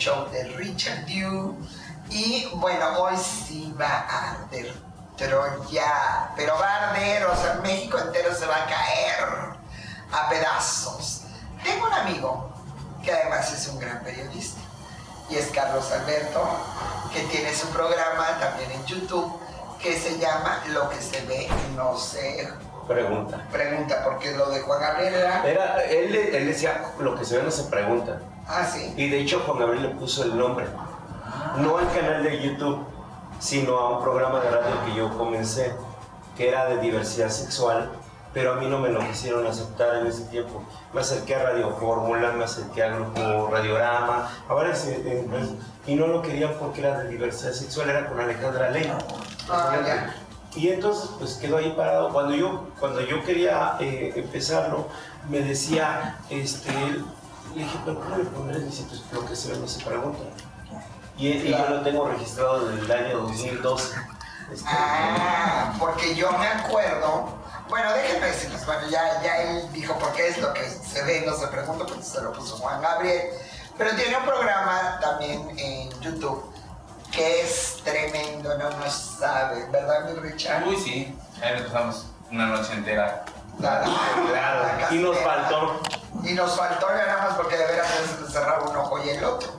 show de Richard Dew. Y bueno, hoy sí va a arder Troya, pero va a arder, o sea, México entero se va a caer a pedazos. Tengo un amigo que además es un gran periodista y es Carlos Alberto, que tiene su programa también en YouTube que se llama Lo que se ve no se Pregunta. pregunta, porque lo de Juan Gabriel era... Era, él, él decía, lo que se ve no se pregunta. Ah, sí. Y de hecho Juan Gabriel le puso el nombre. No al canal de YouTube, sino a un programa de radio que yo comencé, que era de diversidad sexual, pero a mí no me lo quisieron aceptar en ese tiempo. Me acerqué a Radio Fórmula, me acerqué al grupo Radiorama, ahora sí, eh, pues, y no lo querían porque era de diversidad sexual, era con Alejandra Ley. Ah, ya. Y entonces pues quedó ahí parado. Cuando yo, cuando yo quería eh, empezarlo, me decía, este, le dije, pero ¿cómo le pondré? Dice, pues lo que se ve no se pregunta. Y, y yo lo tengo registrado desde el año 2012. Este, Ah, porque yo me acuerdo. Bueno, déjenme decirles, bueno, ya, ya él dijo por qué es lo que se ve, no se pregunta, porque se lo puso Juan Gabriel. Pero tiene un programa también en YouTube que es tremendo, no nos sabe, ¿verdad, mi Richard? Uy, sí. Ahí nos pasamos una noche entera. La- Claro, la y nos faltó. Y nos faltó más porque de veras se cerraba un ojo y el otro.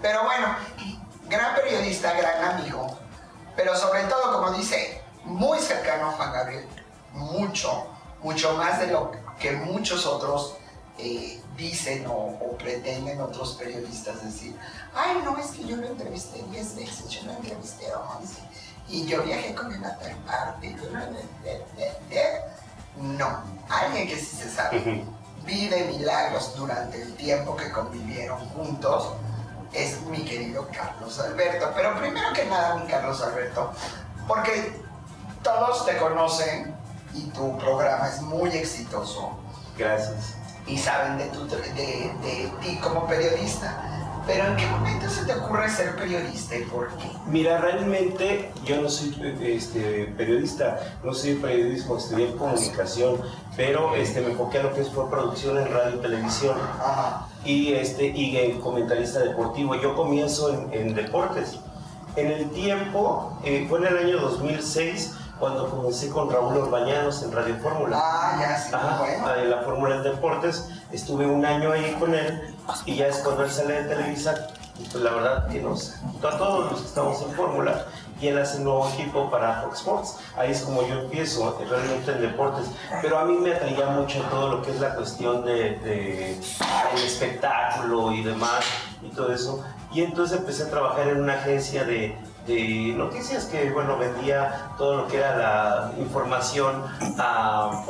Pero bueno, gran periodista, gran amigo. Pero sobre todo, como dice, muy cercano a Juan Gabriel. Mucho, mucho más de lo que muchos otros eh, dicen o, pretenden otros periodistas decir. Ay, no, es que yo lo entrevisté 10 veces, yo lo entrevisté 11. Y yo viajé con él a tal parte. yo lo- No, alguien que sí se sabe. Vive milagros durante el tiempo que convivieron juntos es mi querido Carlos Alberto. Pero primero que nada, mi Carlos Alberto, porque todos te conocen y tu programa es muy exitoso Gracias. y saben de, tu, de, de ti como periodista. Pero ¿en qué momento se te ocurre ser periodista y por qué? Mira, realmente yo no soy este, periodista, no soy periodismo, estudié comunicación, pero este, me enfoqué a lo que es fue producción en radio y televisión Ajá. y, este, y en comentarista deportivo. Yo comienzo en, en deportes. En el tiempo, eh, fue en el año 2006 cuando comencé con Raúl Orbañanos en Radio Fórmula. Ah, ya, sí, bueno. en la Fórmula de Deportes. Estuve un año ahí con él y ya es cuando él sale de Televisa. Pues la verdad que nos a todos los que estamos en Fórmula y él hace un nuevo equipo para Fox Sports. Ahí es como yo empiezo eh, realmente en deportes. Pero a mí me atraía mucho todo lo que es la cuestión de, espectáculo y demás y todo eso. Y entonces empecé a trabajar en una agencia de, de noticias que, bueno, vendía todo lo que era la información a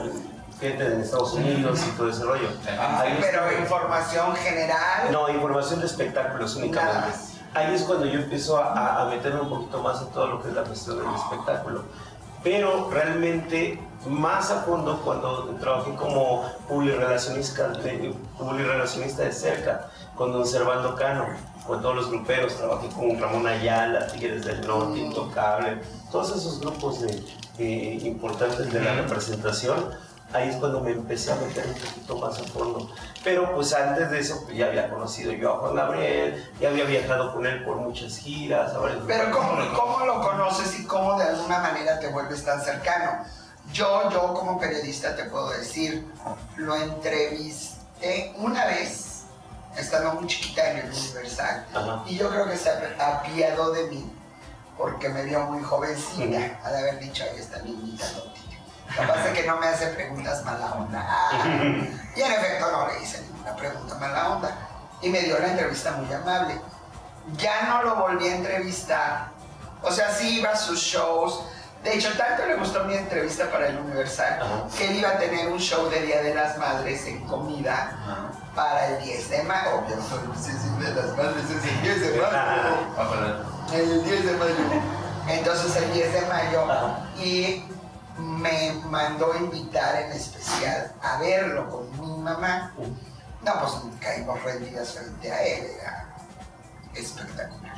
gente de Estados Unidos y todo ese rollo. Ahí Pero estuve. información general. No, información de espectáculos únicamente. Ahí es cuando yo empiezo a, a- a meterme un poquito más en todo lo que es la cuestión del espectáculo. Pero realmente más a fondo cuando trabajé como publirelacionista de, publirelacionista de cerca con don Servando Cano, con todos los gruperos, trabajé con Ramón Ayala, Tigres del Norte, Intocable, todos esos grupos de, eh, importantes de la representación ahí es cuando me empecé a meter un poquito más a fondo. Pero pues antes de eso pues, ya había conocido yo a Juan Gabriel, ya había viajado con él por muchas giras. Pero. ¿cómo, ¿cómo lo conoces y cómo de alguna manera te vuelves tan cercano? Yo, yo como periodista te puedo decir, lo entrevisté una vez, estando muy chiquita en el Universal, Ajá. y yo creo que se apiadó de mí, porque me vio muy jovencita, al haber dicho, ahí está niñita. Lo que pasa es que no me hace preguntas mala onda. Y en efecto no le hice ninguna pregunta mala onda. Y me dio la entrevista muy amable. Ya no lo volví a entrevistar. O sea, sí iba a sus shows. De hecho, tanto le gustó mi entrevista para el Universal Ajá. que él iba a tener un show de Día de las Madres en comida para el 10 de mayo. Obvio, sí, sí, de las Madres es el 10 de mayo. El 10 de mayo. Entonces el 10 de mayo Ajá. y me mandó invitar en especial a verlo con mi mamá. No, pues caímos rendidas frente a él, era espectacular.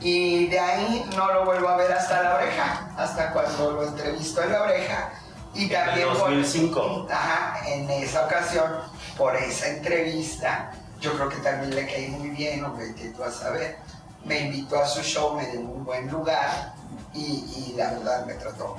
Y de ahí no lo vuelvo a ver hasta la oreja, hasta cuando lo entrevisto en la oreja. Y también por- 2005. Ajá, en esa ocasión, por esa entrevista, yo yo creo que también le caí muy bien, hombre, que tú vas a ver. Me invitó a su show, me dio un buen lugar y, y la verdad me trató.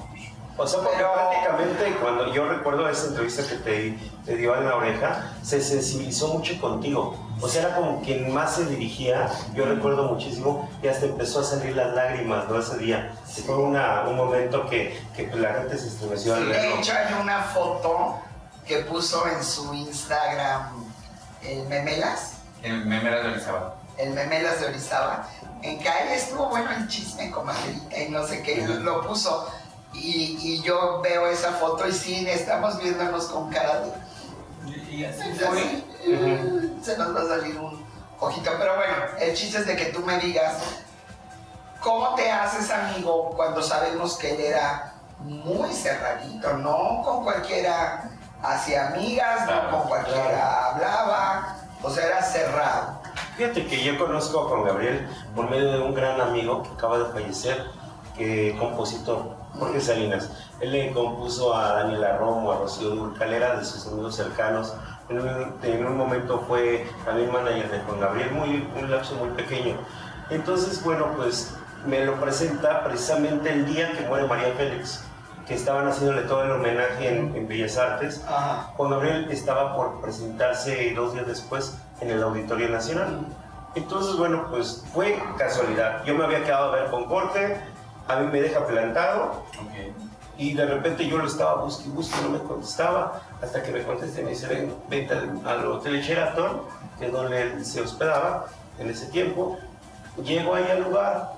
O sea, porque Pero- prácticamente cuando yo recuerdo esa entrevista que te, te dio en la oreja, se sensibilizó mucho contigo. O sea, era como quien más se dirigía, yo recuerdo muchísimo, y hasta empezó a salir las lágrimas, ¿no? Ese día. Sí. Fue una- un momento que, que pues, la gente se estremeció al Sí, verlo. de hecho hay una foto que puso en su Instagram el Memelas, El meme era de Orizaba. el Memelas de Orizaba, en que ahí estuvo bueno el chisme con Margarita y no sé qué, lo, lo puso. Y, y yo veo esa foto y sí, estamos viéndonos con cara de... Y así eh, Se nos va a salir un ojito. Pero bueno, el chiste es de que tú me digas, ¿cómo te haces amigo cuando sabemos que él era muy cerradito? No con cualquiera hacía amigas, no con cualquiera hablaba, o sea, era cerrado. Fíjate que yo conozco a Juan Gabriel por medio de un gran amigo que acaba de fallecer, que compositor, Jorge Salinas. Él le compuso a Daniela Romo, a Rocío Durcalera, de sus amigos cercanos. En un, en un momento fue también manager de Juan Gabriel, muy, un lapso muy pequeño. Entonces, bueno, pues me lo presenta precisamente el día que muere María Félix, que estaban haciéndole todo el homenaje en, en Bellas Artes. Ajá. Juan Gabriel estaba por presentarse dos días después en el Auditorio Nacional. Entonces, bueno, pues fue casualidad. Yo me había quedado a ver con Jorge, a mí me deja plantado Ok. y de repente yo lo estaba busque y no me contestaba, hasta que me contesta y me dice, ven, vente al, Hotel Sheraton, que es donde él se hospedaba en ese tiempo. Llego ahí al lugar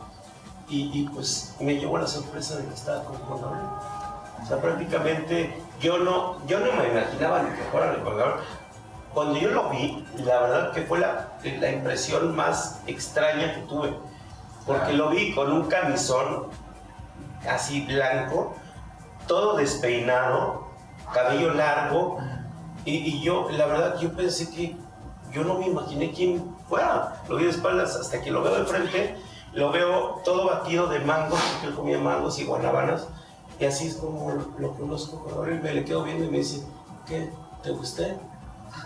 y, y, pues me llevó la sorpresa de que estaba con Gabriel. O sea, prácticamente yo no, yo no me imaginaba ni que fuera el Gabriel. Cuando yo lo vi, la verdad que fue la, la impresión más extraña que tuve. Porque lo vi con un camisón así blanco, todo despeinado, cabello largo, y, y yo, la verdad, yo pensé que yo no me imaginé quién fuera. Lo vi de espaldas hasta que lo veo de frente, lo veo todo batido de mangos, porque él comía mangos y guanabanas, y así es como lo conozco. Ahora me le quedo viendo y me dice, ¿qué? ¿Te gusté?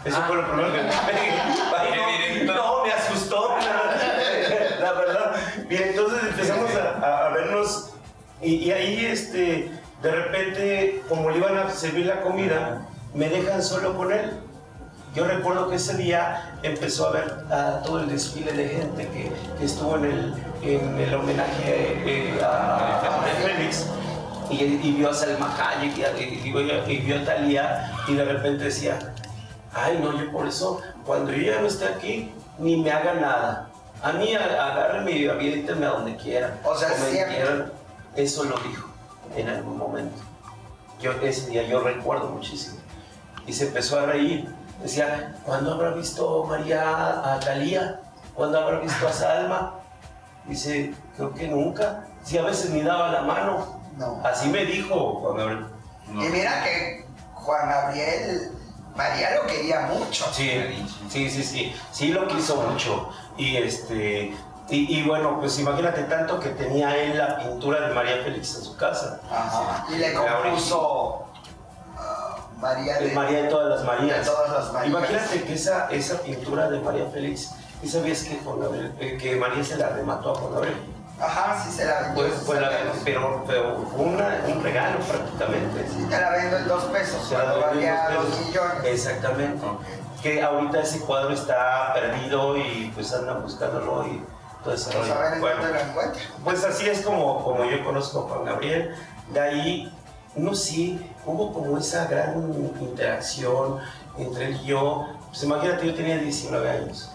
Eso fue lo primero que me no, no, me asustó, la verdad. Y entonces empezamos a, a- vernos y, y ahí, este, de repente, como le iban a servir la comida, me dejan solo con él. Yo recuerdo que ese día empezó a ver a todo el desfile de gente que, que estuvo en el, en el homenaje eh, a, a Félix y, y vio a Salma Hayek y, y y vio a Talía y de repente decía, ay no, yo por eso, cuando yo ya no esté aquí, ni me haga nada. A mí a- agárrenme y aviéntenme a donde quieran. O sea, me siempre. quieran". Eso lo dijo en algún momento. Yo ese día yo recuerdo muchísimo. Y se empezó a reír. Decía, ¿cuándo habrá visto María a Talía? ¿Cuándo habrá visto a Salma? Dice, creo que nunca. Sí, a veces ni daba la mano. No. Así me dijo Juan Gabriel. No. Y mira que Juan Gabriel, María lo quería mucho. Sí, sí, sí, sí, sí lo quiso mucho. Y este, y, y bueno, pues imagínate tanto que tenía él la pintura de María Félix en su casa. Ajá. Y le compuso ah, María De. María de todas las Marías. De todas las Marías. Imagínate que esa, esa pintura de María Félix, ¿y sabías que, eh, que María se la remató a Gabriel? Ajá, sí se la vendió. Pues, pues la- pero, pero fue una- un regalo prácticamente. Sí, te la vendo en dos pesos, Se la valía dos pesos. millones. Exactamente. Que ahorita ese cuadro está perdido y pues andan buscándolo y todo ese Pues a ver Bueno, dónde lo encuentras. Pues así es como, como yo conozco a Juan Gabriel. De ahí, no sé, hubo como esa gran interacción entre él y yo. Pues imagínate, yo tenía 19 años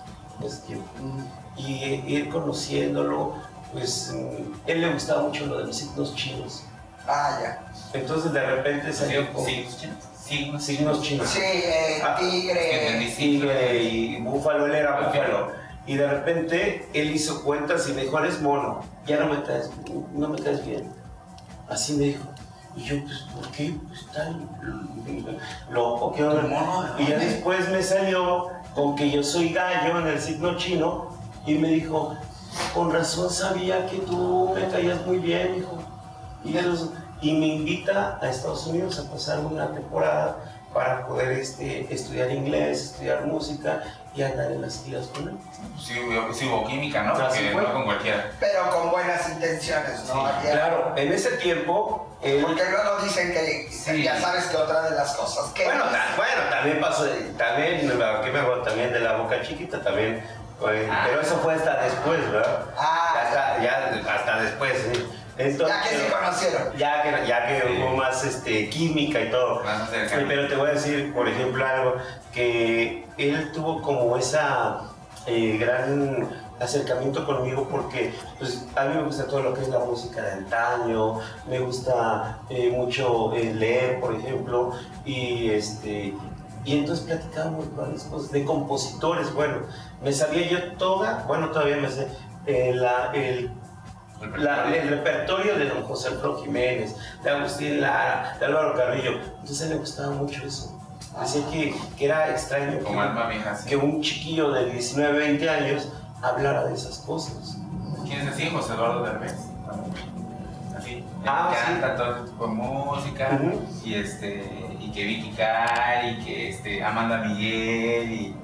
tiempo. Y ir conociéndolo, pues él le gustaba mucho lo de los signos chinos. Ah, ya. Entonces de repente salió con Sí, sí, sí. signos chinos. Sí, eh, Ah, tigre. entendí. Tigre y búfalo, él era búfalo. Y de repente él hizo cuentas y me dijo, eres mono, ya no me caes, no me caes bien. Así me dijo. Y yo, pues, ¿por qué? Pues tan loco, ¿qué onda? mono Y ya después me salió con que yo soy gallo en el signo chino y me dijo, con razón sabía que tú me caías muy bien, hijo. Y, me invita a Estados Unidos a pasar una temporada para poder este, estudiar inglés, estudiar música y andar en las giras con él. Sí, sí hubo química, ¿no? Así Porque fue. no con cualquiera. Pero con buenas intenciones, ¿no? Claro, en ese tiempo, él- Porque luego dicen que Sí. ya sabes que otra de las cosas que bueno, ta- bueno, también pasó, también, ¿qué me? También de la boca chiquita, también, pues, Ah. pero eso fue hasta después, ¿verdad? Ah. Hasta, ya, hasta después, sí. Entonces, ya que se conocieron. ya que, ya que Sí. hubo más este, química y todo. Más Sí, cerca. pero te voy a decir, por ejemplo, algo que él tuvo como esa eh, gran acercamiento conmigo porque pues, a mí me gusta todo lo que es la música de antaño, me gusta eh, mucho eh, leer, por ejemplo, y este y entonces platicábamos varias cosas de compositores, bueno, me sabía yo toda, bueno, todavía me sé, eh, la, el la- el repertorio de don José Alfredo Jiménez, de Agustín Lara, de Álvaro Carrillo. Entonces le gustaba mucho eso. Decía que, que era extraño Como que, alma sí. que un chiquillo de 19, 20 años hablara de esas cosas. ¿Quién es así? José Eduardo Derbez. Así. Ah, que sí. canta todo tipo de música. Y este. Que Vicky Carr, y que este, Amanda Miguel, y.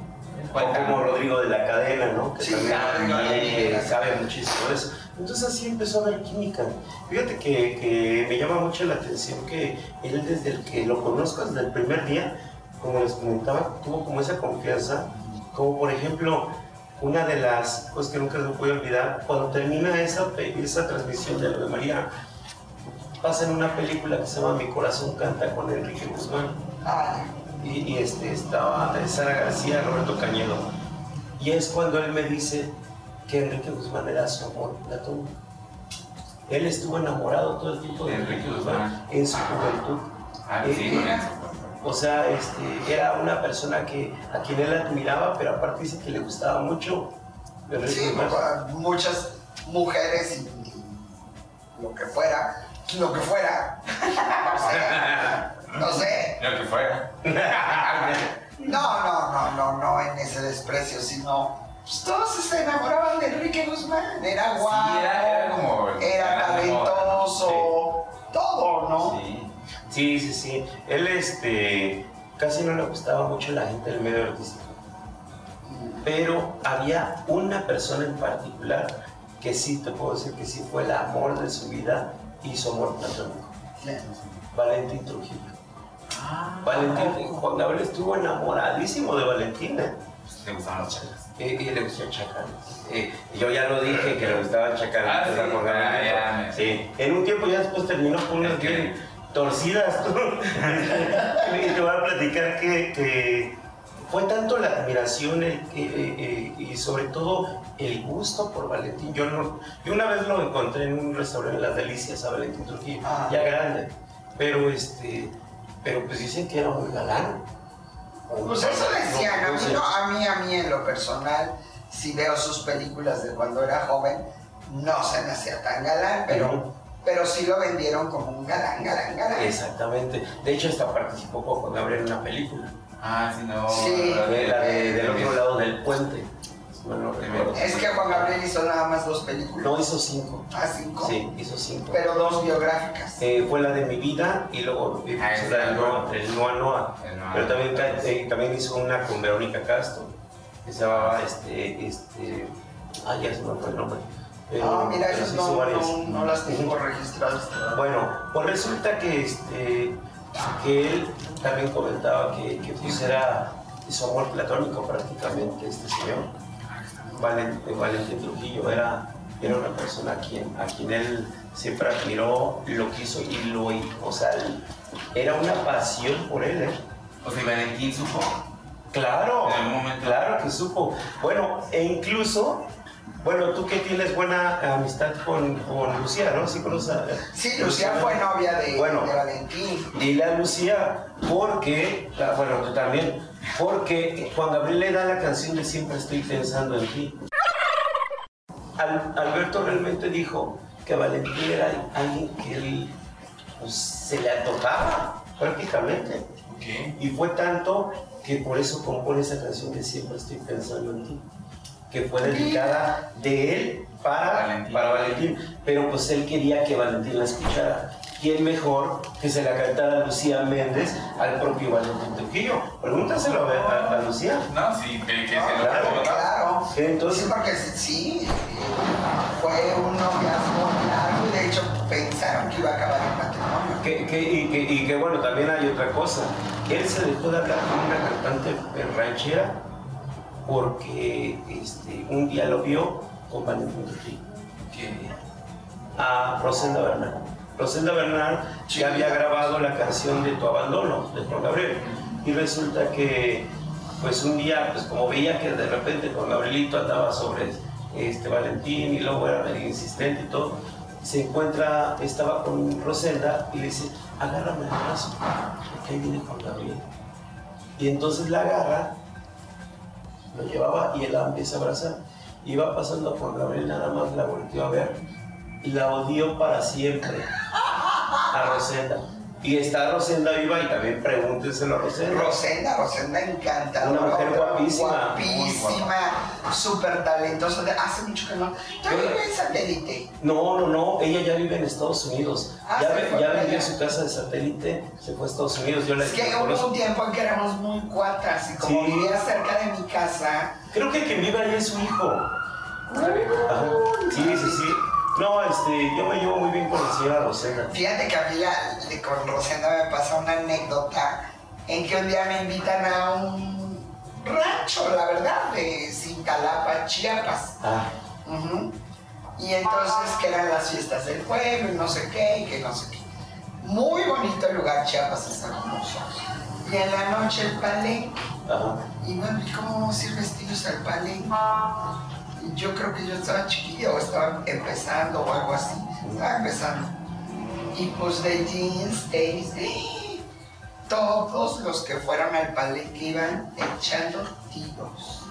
O como Rodrigo de la Cadena, ¿no? Que Sí, también, de también, sabe muchísimo de eso. Entonces así empezó a haber química. Fíjate que, que me llama mucho la atención que él desde el que lo conozco, desde el primer día, como les comentaba, tuvo como esa confianza, como por ejemplo, una de las cosas que nunca se puede olvidar, cuando termina esa, esa transmisión de Ave María, pasa en una película que se llama Mi corazón canta con Enrique Guzmán Ah, y, y, este, estaba Sara García, Roberto Cañedo. Y es cuando él me dice que Enrique Guzmán era su amor platónico. Él estuvo enamorado todo el tiempo de Enrique Guzmán en su juventud. Ah, sí, Eh, con eso. O sea, este, era una persona que, a quien él admiraba, pero aparte dice que le gustaba mucho Enrique sí, Guzmán. muchas mujeres y, y lo que fuera, lo que fuera, no sé, no sé. Lo que fuera. No, no, no, no, no en ese desprecio, sino pues, todos se enamoraban de Enrique Guzmán. Era guapo, Sí, era- era como- era era como- talentoso, todo, ¿no? Sí. Sí, sí, sí. Él este, casi no le gustaba mucho la gente del medio artístico. Pero había una persona en particular que sí, te puedo decir que sí fue el amor de su vida y su amor platónico. Valentín Trujillo. Ah, Valentín, Juan Gabriel estuvo enamoradísimo de Valentina. Le gustaban los chacas. Eh, y le gustó el Chacal. Eh, yo ya lo dije que le gustaba el Chacal. Ah, sí, ah, Sí. En un tiempo ya después terminó con unas que- bien torcidas. y te voy a platicar que, que fue tanto la admiración eh, eh, eh, y sobre todo el gusto por Valentín. Yo, no, yo una vez lo encontré en un restaurante en Las Delicias a Valentín Trujillo, Ah. ya grande. Pero este, pero pues dicen que era muy galán. Pues eso decían, a No, mí, no a mí, a mí en lo personal, si veo sus películas de cuando era joven, no se me hacía tan galán, pero, pero sí lo vendieron como un galán, galán, galán. Exactamente. De hecho, hasta participó con Juan Gabriel en una película. Ah, sí, no. Sí. la De- la de- del otro de- lado del puente. Recuerdo. Es que Juan Gabriel hizo nada más dos películas. No, hizo cinco. Ah, cinco. Sí, hizo cinco. Pero dos biográficas. Eh, fue la de mi vida y luego Ah, la del Noa, bueno. el Noa Noa. El Noa. Pero también, eh, también hizo una con Verónica Castro. Que se llamaba este. este ah, ya se me fue el nombre. Ah, mira, esas no, hizo varias. no, no las tengo registradas. Bueno, pues resulta que, este, que él también comentaba que, que pues era su amor platónico prácticamente este señor. Valen- Valentín Trujillo era, era una persona a quien, a quien él siempre admiró, lo quiso y lo o sea, él- era una pasión por él, ¿eh? O sea, Valentín supo. Claro, En algún momento. claro que supo. Bueno, e incluso, bueno, tú que tienes buena amistad con, con Lucía, ¿no? Sí conoces a- Sí, Lucía fue novia de, Bueno. de Valentín. Dile a Lucía, porque, bueno, tú también, porque Juan Gabriel le da la canción de Siempre estoy pensando en ti. Al- Alberto realmente dijo que Valentín era alguien que él pues, se le antojaba prácticamente. Y fue tanto que por eso compone esa canción de Siempre estoy pensando en ti, que fue dedicada de él para Valentín. para Valentín. Pero pues él quería que Valentín la escuchara. ¿Quién mejor que se la cantara Lucía Méndez al propio Valentín Trujillo? Pregúntaselo a, a- a Lucía. No, sí, que, que No, se lo claro, claro. Entonces- sí, porque sí, fue un noviazgo largo y de hecho pensaron que iba a acabar el matrimonio. Que, que- y, que, y que bueno, también hay otra cosa. Él se dejó de hablar con una cantante ranchera porque este, un día lo vio con Valentín Trujillo. Que- a Rosenda Bernal. Rosenda Bernal ya había grabado la canción de Tu Abandono de Juan Gabriel. Y resulta que, pues un día, pues como veía que de repente Juan Gabrielito andaba sobre este Valentín y luego era medio insistente y todo, se encuentra, estaba con Rosenda y le dice, agárrame el brazo, porque ahí viene Juan Gabriel. Y entonces la agarra, lo llevaba y él la empieza a abrazar. Iba pasando a Juan Gabriel, nada más la volteó a ver y la odió para siempre a Rosenda. Y está Rosenda viva y también pregúntenselo a Rosenda. Rosenda, Rosenda encantadora. Una mujer guapísima. Guapísima, súper talentosa. Hace mucho que no. Todavía vive en satélite. No, no, no, ella ya vive en Estados Unidos. Ah, ya ve- ya vendió allá. su casa de satélite, se fue a Estados Unidos. Yo la Es que hubo un tiempo en que éramos muy cuatas y como Sí. vivía cerca de mi casa, Creo que quien vive ahí es su hijo. Ajá. Sí, sí, sí. No, este, yo me llevo muy bien con la señora Rosenda. fíjate que a mí la- con Rosenda me pasa una anécdota en que un día me invitan a un rancho, la verdad, de Cintalapa, Chiapas. Ah, Ujú. Y entonces que eran las fiestas del pueblo y no sé qué, y que no sé qué. Muy bonito el lugar, Chiapas es hermoso. Y en la noche el palenque. ajá. Y bueno, ¿y cómo vamos a ir vestidos al palenque? Yo creo que yo estaba chiquilla o estaba empezando o algo así. Estaba empezando. Y pues de jeans, tenis, ¡eh! todos los que fueron al palenque iban echando tiros.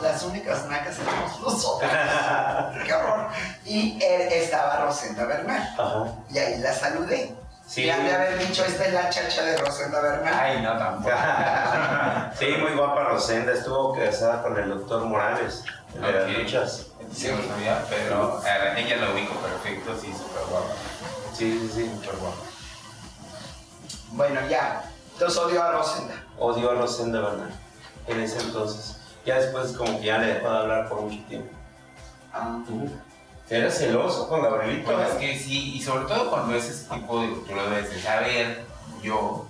Las únicas nacas éramos nosotros. ¡Qué horror! Y él estaba Rosenda Bernal. Ajá. Y ahí la saludé. Sí. Y han de haber dicho, esta es la chacha de Rosenda Bernal. Ay, no, tampoco. Sí, muy guapa Rosenda, estuvo casada con el doctor Morales, el de las luchas. Sí, no sabía, pero a ella la ubico perfecto, sí, súper guapa. Sí, sí, sí. Súper guapa. Bueno, ya. Entonces odio a Rosenda. Odió a Rosenda Bernal en ese entonces. Ya después como que ya le dejó de hablar por mucho tiempo. Era celoso con Gabrielito. Pues es que sí, y sobre todo cuando es ese tipo de, tú lo debes de saber, yo,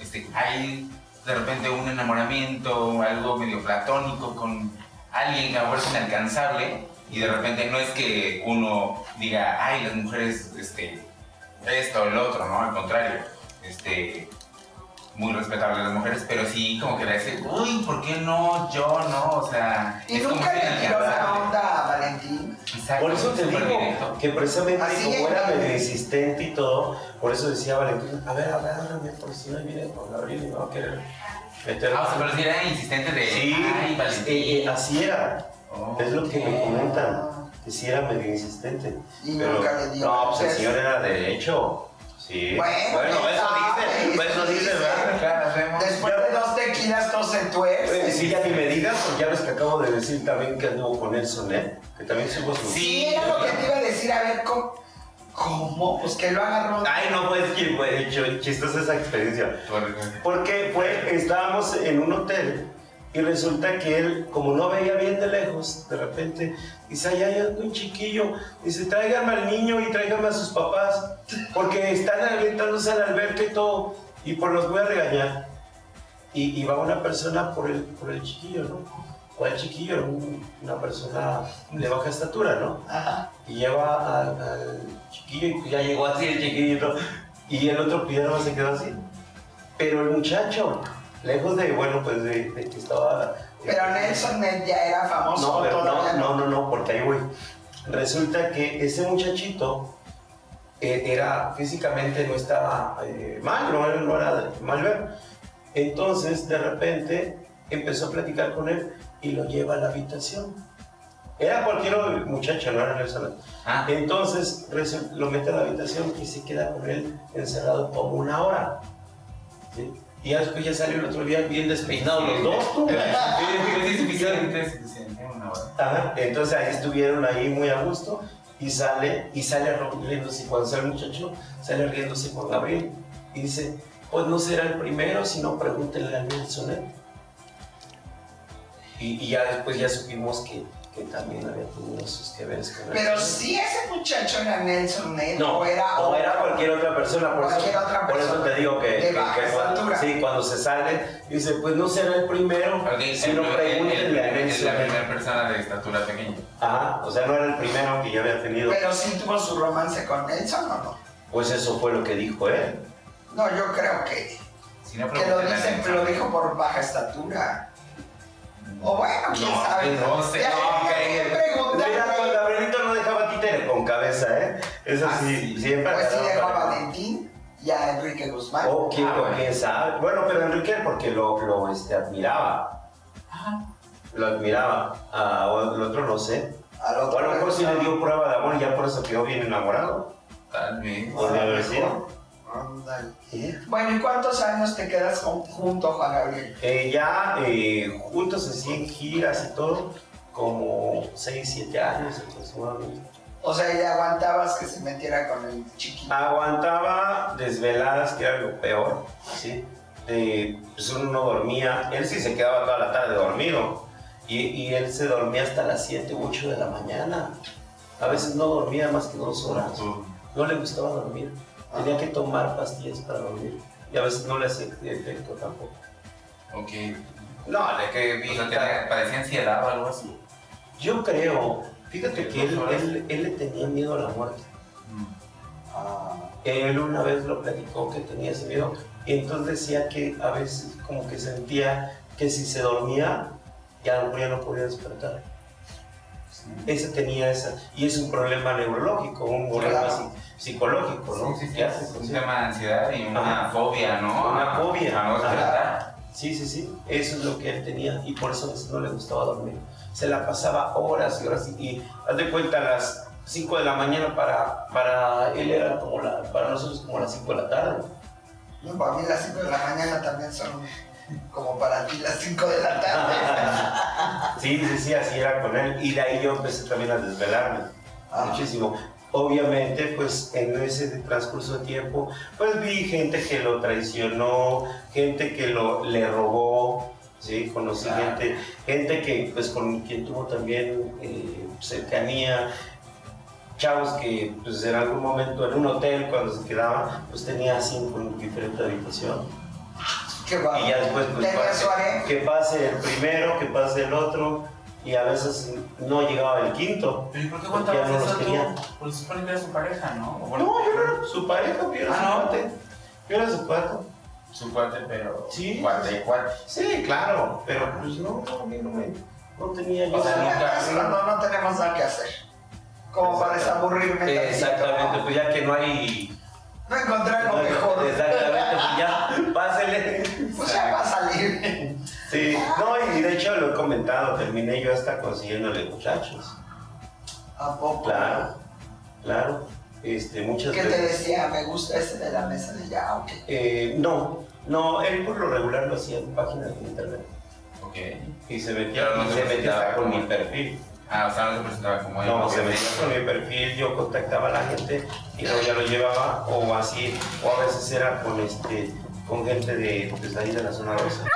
este, hay de repente un enamoramiento, algo medio platónico con alguien que a es inalcanzable, y de repente no es que uno diga, ay, las mujeres, este, esto el otro, ¿no? Al contrario, este, muy respetable las mujeres, pero sí como que le dice, uy, ¿por qué no? Yo no, o sea, Y es como nunca que le tiró la onda a Valentín. Exacto, Por eso te digo directo. que precisamente Así como era medio insistente y todo, por eso decía Valentín, a ver, agárrame, por si no viene con Gabriel y me va a querer meter. Ah, o sea, pero si era insistente de. Sí, Ay, Valentín. eh, eh, así era. Oh, Es lo que me ok. comentan, que sí era medio insistente. Y Pero, nunca le dio. no, pues el señor era derecho. Sí. Bueno, bueno ¿quién eso dice, pues eso dice, ¿verdad? Después de dos tequilas, todo se tuerce. Sí, ya ni me digas, porque ya ves que acabo de decir también que anduvo con Nelson, ¿eh? Que también subo su... Sí, era lo que te iba a decir. A ver, ¿cómo? ¿Cómo? Pues que lo agarró. Ay, no, pues, que fue ch- chistosa esa experiencia. Por- Porque fue, estábamos en un hotel y resulta que él, como no veía bien de lejos, de repente dice, ay, hay un chiquillo. Dice, tráiganme al niño y tráiganme a sus papás, porque están aventándose a la alberca y todo, y pues los voy a regañar. Y, y va una persona por el, por el chiquillo, ¿no? ¿Cuál chiquillo? Un- Una persona de baja estatura, ¿no? Ajá. y lleva al, al chiquillo y ya llegó así el chiquillo y el otro pues ya no se quedó así. Pero el muchacho, lejos de, bueno, pues de, de que estaba... Pero Nelson ya era famoso. No, ¿o pero no, no, no, no, porque ahí voy. Resulta que ese muchachito eh, era, físicamente no estaba eh, mal, no era, no era mal ver. Entonces, de repente, empezó a platicar con él y lo lleva a la habitación. Era cualquier muchacho, no era Nelson. Ah, Entonces lo mete a la habitación y se queda con él encerrado como una hora. ¿sí? Y ya después ya salió el otro día bien despeinados los dos. tú. Entonces ahí estuvieron ahí muy a gusto y sale, y sale riéndose, cuando sale el muchacho, sale riéndose con Gabriel, y dice, pues no será el primero, si no pregúntenle a Nelson, ¿eh? Y, y ya después ya supimos que, que también había tenido sus que veres él. Pero si ese muchacho era Nelson Ned No, o era, o era otro. cualquier otra persona, por, Cualquier eso, otra por eso persona te digo que, de que- baja que cuando, estatura. sí, cuando se sale, dice, pues no será el primero, Ok, si no el- el- el- pregúntenle a es Nelson. la ¿eh? primera persona de estatura pequeña. Ajá, o sea, no era el primero que yo había tenido. Pero sí tuvo su romance con Nelson o no. Pues eso fue lo que dijo él. No, yo creo que, Si no, que lo, dicen, lo dijo por baja estatura. O bueno, quién No, sabe. no sé, que- ya preguntarle. Mira, con Gabrielito no dejaba títere con cabeza, ¿eh? Eso Ah, sí, sí. siempre. Pues sí agarraba dejó a para- Valentín y a Enrique Guzmán. O quién, Ah, o bueno. quién sabe. Bueno, pero Enrique porque lo, lo este, admiraba. Ajá. Lo admiraba. A, o el otro no sé. Al otro O a lo mejor sí le dio prueba de amor y ya por eso quedó bien enamorado. Tal vez. Ándale. Bueno, ¿y cuántos años te quedas con- junto Juan Gabriel? Eh, ya eh, juntos así en giras y todo, como 6, 7 años aproximadamente. O sea, ya aguantabas que se metiera con el chiquito. Aguantaba desveladas, que era lo peor, ¿sí? De, pues uno no dormía, él sí se quedaba toda la tarde dormido, y, y él se dormía hasta las 7 u 8 de la mañana. A veces no dormía más que dos horas, no le gustaba dormir, tenía que tomar pastillas para dormir, y a veces no le hacía efecto tampoco. Ok. No, de que O sea, tenía- parecía ansiedad o algo así. Yo creo, fíjate que él, él, él le tenía miedo a la muerte. Mm. Ah. Él una vez lo platicó que tenía ese miedo y entonces decía que a veces como que sentía que si se dormía ya no podía despertar. Ese tenía esa, y es un problema neurológico, un problema Claro. psi- psicológico, ¿no? Sí, sí, sí. Psiquiátrico, Un sí. tema de ansiedad y una fobia, ¿no? Una fobia. A no despertar. Sí, sí, sí, eso es lo que él tenía y por eso a veces no le gustaba dormir. Se la pasaba horas y horas y, y haz de cuenta las 5 de la mañana para, para él era como la, para nosotros como las 5 de la tarde. No, para mí las 5 de la mañana también son como para ti las 5 de la tarde. Sí, sí, sí, así era con él. Y de ahí yo empecé también a desvelarme Ah. muchísimo. Obviamente, pues en ese transcurso de tiempo, pues vi gente que lo traicionó, gente que lo, le robó, ¿sí? Conocí Claro. gente, gente que, pues con quien tuvo también eh, cercanía, chavos que, pues en algún momento en un hotel, cuando se quedaba, pues tenía cinco en diferente habitación. Qué guapo. Y ya después, pues, pase, que pase el primero, que pase el otro, y a veces no llegaba el quinto. Pero ¿y por qué no los eso tú? Pues supone que era su pareja, ¿no? Bueno, No, yo no era su pareja, yo era Ah, su ¿no? cuate. Yo era su cuate. Su cuate, pero. Sí. Cuate, cuate. Sí, claro, pero pues no, no, a mí no me. No tenía yo. O sea, nunca- Es cuando no tenemos nada que hacer. Como para desaburrirme. Exactamente, pues ya que no hay. No encontré algo mejor. Exactamente, pues ya, pásele. Pues ya va a salir. Sí, no, y de hecho lo he comentado, terminé yo hasta consiguiéndole muchachos. ¿A poco? Claro, claro. Este, muchas ¿Qué te decía? Me gusta ese de la mesa de ya, ok. Eh, no, no, él por lo regular lo hacía en páginas de internet. Ok. Y se metía, no y se se metía hasta con mi perfil. Ah, o sea, no se presentaba como No, se metía con mi perfil, yo contactaba a la gente y luego ya lo llevaba, o así, o a veces era con este, con gente de, pues, ahí de la zona rosa.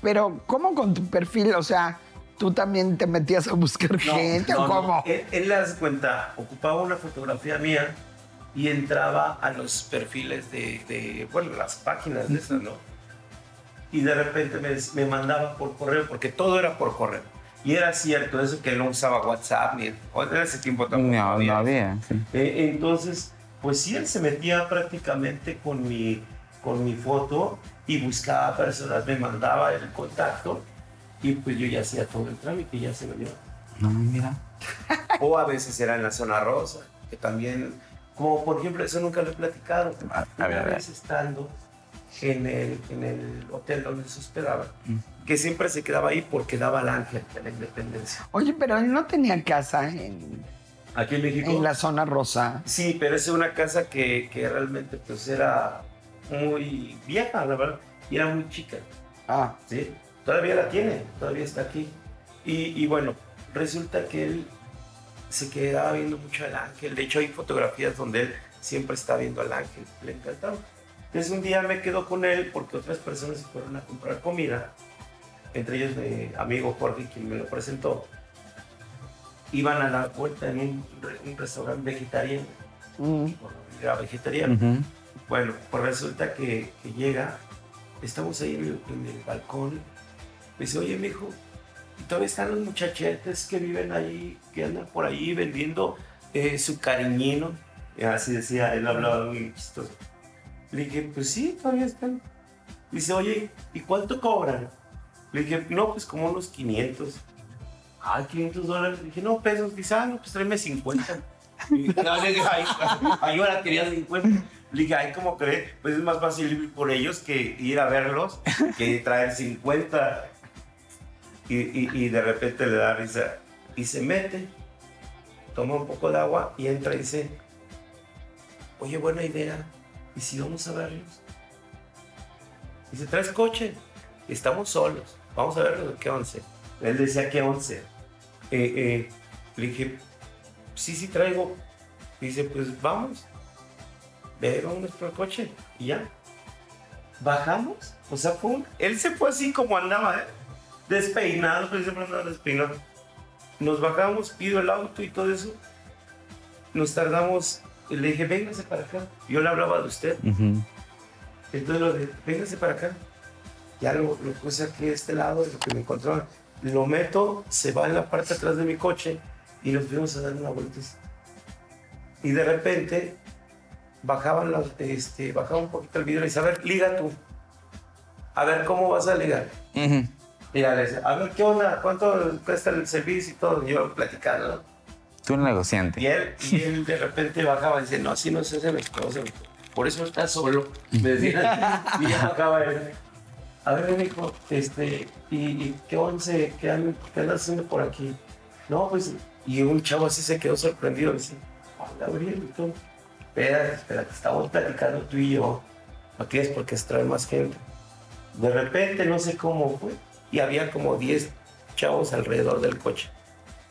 Pero, ¿cómo con tu perfil? O sea, ¿tú también te metías a buscar gente o cómo? Él, él le das cuenta, ocupaba una fotografía mía y entraba a los perfiles de, de, bueno, las páginas de esas, ¿no? Y de repente me, me mandaba por correo, porque todo era por correo. Y era cierto, eso que no usaba WhatsApp ni en ese tiempo tampoco. No, no había. sí. Eh, entonces, pues sí, él se metía prácticamente con mi, con mi foto y buscaba personas, me mandaba el contacto y pues yo ya hacía todo el trámite y ya se lo llevaba. No, mira. O a veces era en la zona rosa, que también, como por ejemplo, eso nunca lo he platicado. A- a Una ver, a ver. vez estando en el, en el hotel donde se hospedaba, Mm. que siempre se quedaba ahí porque daba al ángel de la independencia. Oye, pero él no tenía casa en, Aquí en México. en la zona rosa. Sí, pero es una casa que, que realmente pues era muy vieja, la verdad, y era muy chica, Ah, ¿sí? Todavía la tiene, todavía está aquí. Y, y bueno, resulta que él se quedaba viendo mucho al ángel. De hecho, hay fotografías donde él siempre está viendo al ángel. Le encantaba. Entonces, un día me quedo con él porque otras personas se fueron a comprar comida. Entre ellos mi amigo Jorge, quien me lo presentó. Iban a la vuelta en un, un restaurante vegetariano. Mm. Era vegetariano. Ujú. Bueno, pues resulta que, que llega, estamos ahí en el, en el balcón. Me dice, oye, mijo, ¿y todavía están los muchachetes que viven ahí, que andan por ahí vendiendo eh, su cariñino? Y así decía, él hablaba muy chistoso. Le dije, pues sí, todavía están. Dice, oye, ¿y cuánto cobran? Le dije, no, pues como unos 500. Ah, 500 dólares. Le dije, no, pesos. Dice, ah, no, pues tráeme 50. Y no, ahora quería 50. Le dije, ay, ¿cómo crees? Pues es más fácil ir por ellos que ir a verlos que traer 50. Y, de repente le da risa. Y se mete, toma un poco de agua y entra y dice, oye, buena idea. ¿Y si vamos a verlos? Dice, ¿traes coche? Estamos solos. Vamos a verlos. ¿Qué 11? Él decía, ¿qué 11? Eh, eh, le dije, sí, sí traigo. Dice, pues vamos. Ve, vámonos por el coche. Y ya. Bajamos. O sea, fue Él se fue así como andaba, ¿eh? Despeinado, pero siempre andaba despeinado. Nos bajamos, pido el auto y todo eso. Nos tardamos. Le dije, véngase para acá. Yo le hablaba de usted. Ujú. Entonces lo de, véngase para acá. Ya lo, lo puse aquí a este lado, lo que me encontraba. Lo meto, se va en la parte de atrás de mi coche y nos fuimos a dar una vuelta. Y de repente bajaban este, bajaba un poquito el vidrio y dice, a ver, liga tú. A ver, ¿cómo vas a ligar? Ujú. Mira, le dice, a ver, ¿qué onda? ¿Cuánto cuesta el servicio y todo? Y yo platicando, ¿no? Tú un negociante. Y él, y él de repente bajaba y dice, no, así no se hacen las cosas. Por eso está solo. Me decía, y ya bajaba él. A ver, hijo, este, ¿y, y qué once? ¿Qué, an- qué andas haciendo por aquí? No, pues, y un chavo así se quedó sorprendido. Dice, "Ah, Gabriel, ¿y tú? Espera, espera, que estamos platicando tú y yo. Aquí es porque es traer más gente. De repente, no sé cómo fue, y había como 10 chavos alrededor del coche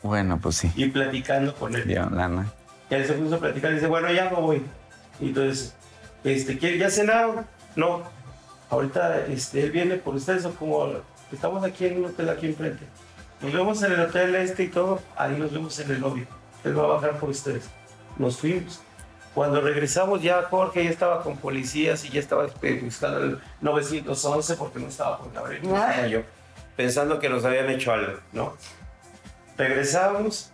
Bueno, pues sí. y platicando con él. Dio lana. Y él se puso a platicar y dice, bueno, ya me voy. Y entonces, este, ¿quiere- ¿ya cenaron? No. Ahorita este, él viene por ustedes, o como estamos aquí en un hotel aquí enfrente. Nos vemos en el hotel este y todo, ahí nos vemos en el lobby. Él va a bajar por ustedes. Nos fuimos. Cuando regresamos ya Jorge ya estaba con policías y ya estaba eh, buscando el 911 porque no estaba con Gabriel, no estaba yo, pensando que nos habían hecho algo, ¿no? Regresamos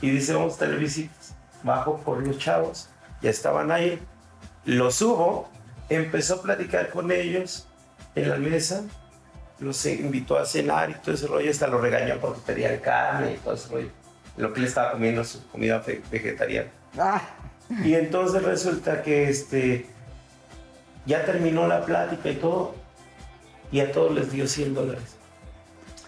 y dice, vamos a visitas. Bajo por los chavos, ya estaban ahí. Los subo, empezó a platicar con ellos en la mesa, los invitó a cenar y todo ese rollo, hasta lo regañó porque pedían carne y todo ese rollo. Lo que le estaba comiendo su comida ve- vegetariana. Ah, Y entonces resulta que este, ya terminó la plática y todo, y a todos les dio 100 dólares.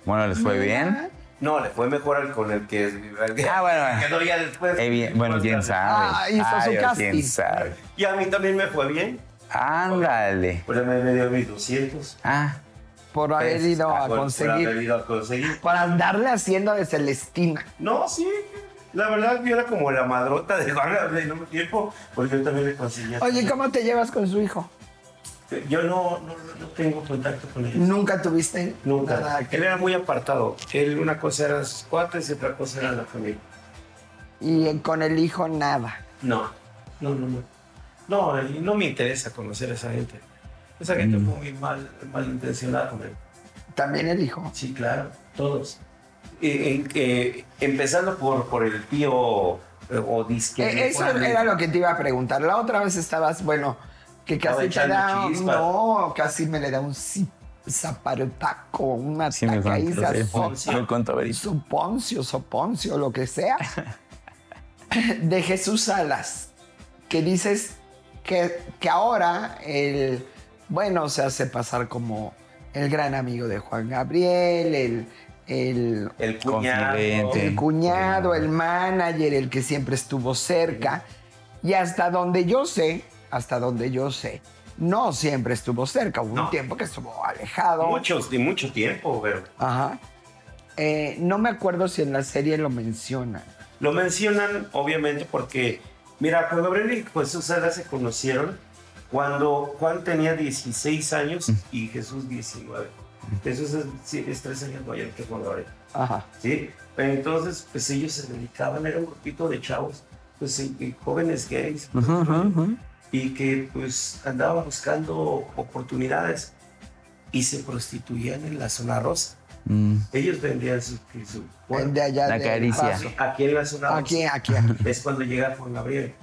Bueno, ¿les fue bien? No, le fue mejor al con el que, que Ah, bueno. quedó ya después. Eh, bien, bueno, quién sabe. Ah, hizo su casting. quién sabe. Y a mí también me fue bien. Ándale. Pues me, me dio mis 200. Ah, por haber Pues, ido a Por- por conseguir. haber ido a conseguir. Por andarle haciendo de Celestina. No, sí. La verdad, yo era como la madrota de Juan Gabriel en un tiempo, porque yo también le conseguía. Oye, ¿cómo te llevas con su hijo? Yo no, no, no tengo contacto con él. Nunca tuviste Nunca. nada que Él era muy apartado. Él, una cosa eran sus cuates y otra cosa era la familia. Y con el hijo nada. No, no, no, no. No, no me interesa conocer a esa gente. Esa gente fue muy mal, malintencionada con él. También el hijo. Sí, claro, todos. Eh, eh, eh, empezando por, por el tío eh, o disque. Eh, eso era lo que te iba a preguntar. La otra vez estabas, bueno, que casi te da. No, casi me le da un zaparotaco, un sí sí. Soponcio. Soponcio, Soponcio, lo que sea. De Jesús Salas, que dices que, que ahora el. Bueno, se hace pasar como el gran amigo de Juan Gabriel, el. el El cuñado. Confidente. el cuñado, el manager, el que siempre estuvo cerca. Y hasta donde yo sé, hasta donde yo sé, no siempre estuvo cerca. Hubo un No. tiempo que estuvo alejado. Muchos, de mucho tiempo, pero. Ajá. Eh, no me acuerdo si en la serie lo mencionan. Lo mencionan obviamente porque, mira, Juan Gabriel y Jesús Salas se conocieron cuando Juan tenía 16 años y Jesús 19. Jesús es, sí, es tres años mayor que Juan Gabriel. Ajá. ¿sí? Entonces, pues ellos se dedicaban, era un grupito de chavos, pues y- y jóvenes gays, pues, y que pues andaban buscando oportunidades y se prostituían en la zona rosa. Mm. Ellos vendían su, su bueno, de allá La de caricia. Paso. aquí en la zona rosa. Aquí, aquí, aquí. Es cuando llega Juan Gabriel.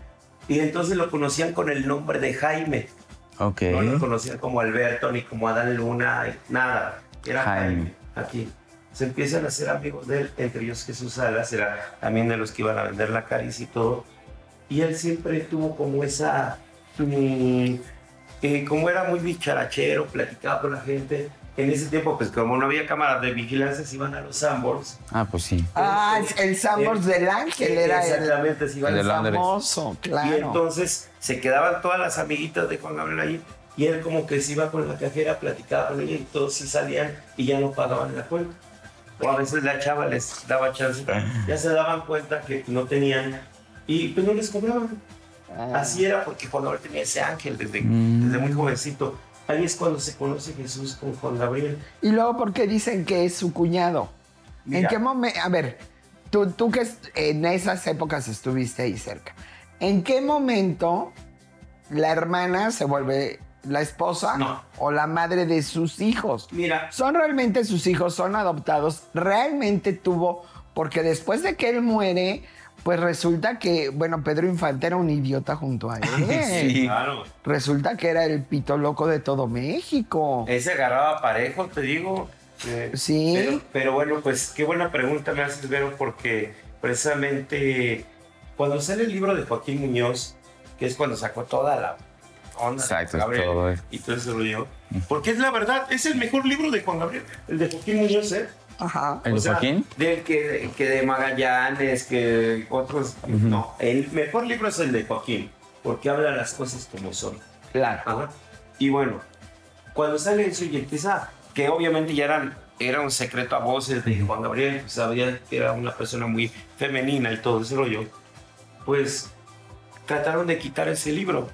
Y entonces lo conocían con el nombre de Jaime. Ok. No lo conocían como Alberto ni como Adán Luna, nada. Era Jaime. Jaime. Aquí. Se empiezan a hacer amigos de él, entre ellos Jesús Salas, era también de los que iban a vender la caricia y todo. Y él siempre tuvo como esa. Eh, como era muy bicharachero, platicaba con la gente. En ese tiempo, pues como no había cámaras de vigilancia, se iban a los Sambors. Ah, pues sí. Ah, el Sambors del Ángel era el, Exactamente, se iban El famoso, y claro. entonces se quedaban todas las amiguitas de Juan Gabriel ahí y él como que se iba con la cajera, platicaba con ella y todos sí salían y ya no pagaban la cuenta. O a veces la chava les daba chance, ya se daban cuenta que no tenían y pues no les cobraban. Ah. Así era porque Juan Gabriel tenía ese ángel desde, Mm. desde muy jovencito. Ahí es cuando se conoce Jesús con Juan Gabriel. Y luego, ¿por qué dicen que es su cuñado? ¿En Mira. qué momento? A ver, tú, tú que en esas épocas estuviste ahí cerca, ¿en qué momento la hermana se vuelve la esposa No. o la madre de sus hijos? Mira, ¿Son realmente sus hijos? ¿Son adoptados? ¿Realmente tuvo? Porque después de que él muere, pues resulta que, bueno, Pedro Infante era un idiota junto a él. Sí. claro. Resulta que era el pito loco de todo México. Ese agarraba parejo, te digo. Eh, Sí. Pero, pero bueno, pues qué buena pregunta me haces, Vero, porque precisamente cuando sale el libro de Joaquín Muñoz, que es cuando sacó toda la onda Exacto, Gabriel todo eso. y todo ese rollo, porque es la verdad, es el mejor libro de Juan Gabriel, el de Joaquín Muñoz, ¿eh? Ajá. ¿El O de sea, Joaquín? Del que, que de Magallanes, que otros. No, el mejor libro es el de Joaquín, porque habla las cosas como son. Claro. Ajá. Y bueno, cuando sale eso y empieza, que obviamente ya eran, era un secreto a voces de Juan Gabriel, pues sabía que era una persona muy femenina y todo ese rollo, pues trataron de quitar ese libro.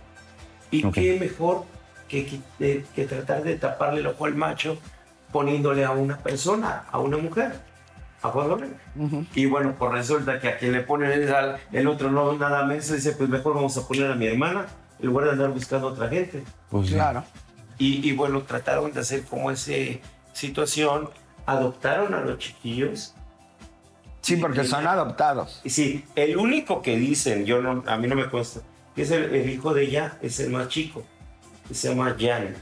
Y Ok. qué mejor que, eh, que tratar de taparle el ojo al macho poniéndole a una persona, a una mujer, a Juan Gabriel. Ujú. Y bueno, pues resulta que a quien le ponen es al el otro no nada menos, dice, pues mejor vamos a poner a mi hermana, en lugar de andar buscando a otra gente. Pues. Claro. Y, y bueno, trataron de hacer como esa situación, adoptaron a los chiquillos. Sí, porque son adoptados. Y sí, el único que dicen, yo no, a mí no me consta, que es el, el hijo de ella, es el más chico, que se llama Jan.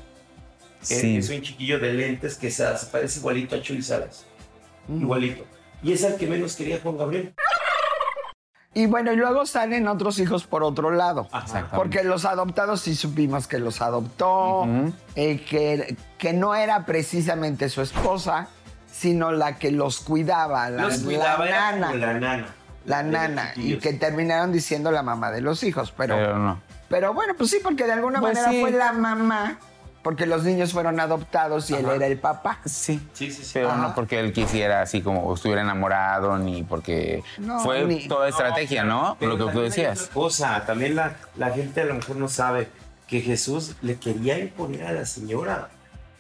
Sí. Es un chiquillo de lentes que se, parece igualito a Chuy Salas. Igualito. Y es el que menos quería Juan Gabriel. Y bueno, y luego salen otros hijos por otro lado. Porque los adoptados sí supimos que los adoptó, eh, que, que no era precisamente su esposa, sino la que los cuidaba, la, Los cuidaba la era nana. la nana. La nana, y que terminaron diciendo la mamá de los hijos, pero, Pero pero, no. bueno, pues sí, porque de alguna Pues manera sí. fue la mamá, porque los niños fueron adoptados y él Ajá. era el papá. Sí. Sí, sí, sí. Pero Ajá. no porque él quisiera así como estuviera enamorado, ni porque No, fue ni- toda estrategia, ¿no? Pero Lo que tú decías. cosa, también la, la gente a lo mejor no sabe que Jesús le quería imponer a la señora.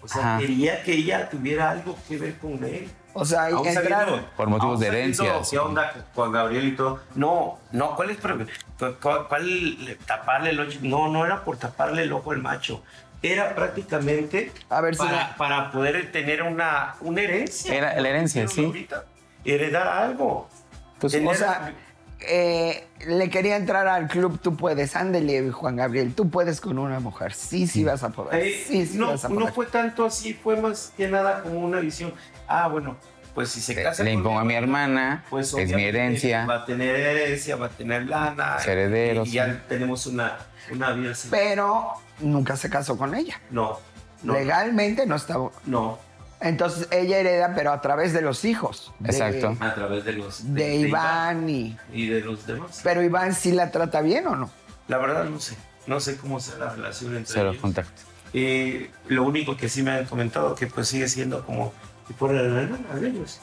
O sea, Ajá. quería que ella tuviera algo que ver con él. O sea, entraron. Por motivos de herencia, ¿Qué onda con Gabriel y todo? No, no, ¿cuál es? ¿Cuál, le- taparle el ojo? No, no era por taparle el ojo al macho. Era prácticamente A ver si para, me- para poder tener una, una herencia. Era la herencia, ¿Vieron sí. ahorita? Heredar algo. Pues, Tener- O sea, eh, le quería entrar al club, tú puedes, ándele, Juan Gabriel, tú puedes con una mujer. Sí, sí vas a poder. Eh, Sí, sí no, vas a no poder. fue tanto así, fue más que nada como una visión. Ah, bueno, pues si se casa le impongo a mi hermana, pues es mi herencia. Va a tener herencia, va a tener lana. Es heredero, Y ya tenemos una, una vida así. Pero nunca se casó con ella. No, no. Legalmente no estaba. No, Entonces ella hereda, pero a través de los hijos. de- Exacto. a través de los. De, Iván y. y de los demás. Pero Iván sí la trata bien o no? La verdad no sé. No sé cómo sea la relación entre Cero ellos. contacto. Y lo único que sí me han comentado que pues sigue siendo como si fuera la nana de ellos.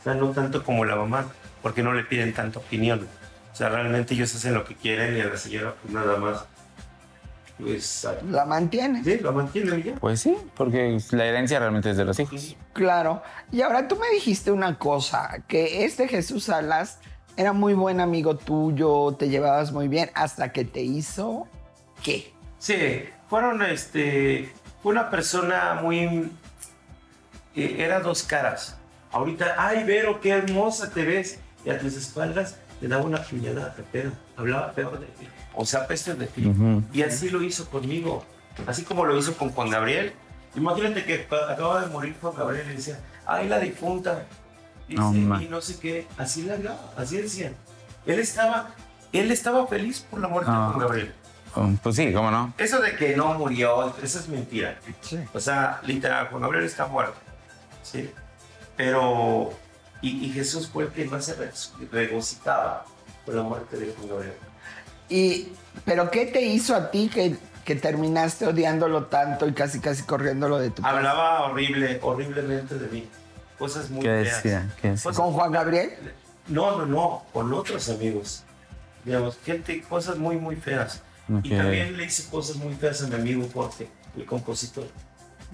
O sea, no tanto como la mamá. porque no le piden tanta opinión. O sea, realmente ellos hacen lo que quieren y a la señora pues nada más, pues, La mantienes. sí, lo mantienen y ya. Pues sí, porque la herencia realmente es de los hijos. Claro. Y ahora tú me dijiste una cosa, que este Jesús Salas era muy buen amigo tuyo, te llevabas muy bien, hasta que te hizo qué. Sí, fueron, este, fue una persona muy, eh, era dos caras. Ahorita, ay, Vero, qué hermosa te ves. Y a tus espaldas le daba una puñalada de pedo. Hablaba peor de ti. O sea, peste de ti. Ujú. Y así lo hizo conmigo. Así como lo hizo con Juan Gabriel. Imagínate que acaba de morir Juan Gabriel y decía, ay, la difunta. Dice, No, y no sé qué. Así le hablaba, así decían. Él estaba, él estaba feliz por la muerte Ah. de Juan Gabriel. Um, Pues sí, ¿cómo no? Eso de que no murió, eso es mentira. Sí. O sea, literal, Juan Gabriel está muerto. ¿Sí? Pero, y, y Jesús fue el que más se re- regocijaba por la muerte de Juan Gabriel. Y, pero ¿qué te hizo a ti que, que terminaste odiándolo tanto y casi casi corriéndolo de tu casa? Hablaba horrible, horriblemente de mí. Cosas muy ¿Qué feas. decía? ¿Qué decía? ¿Con Juan Gabriel? No, no, no, con otros amigos. Digamos, gente, cosas muy, muy feas. Y también le hice cosas muy feas a mi amigo Jorge, el compositor.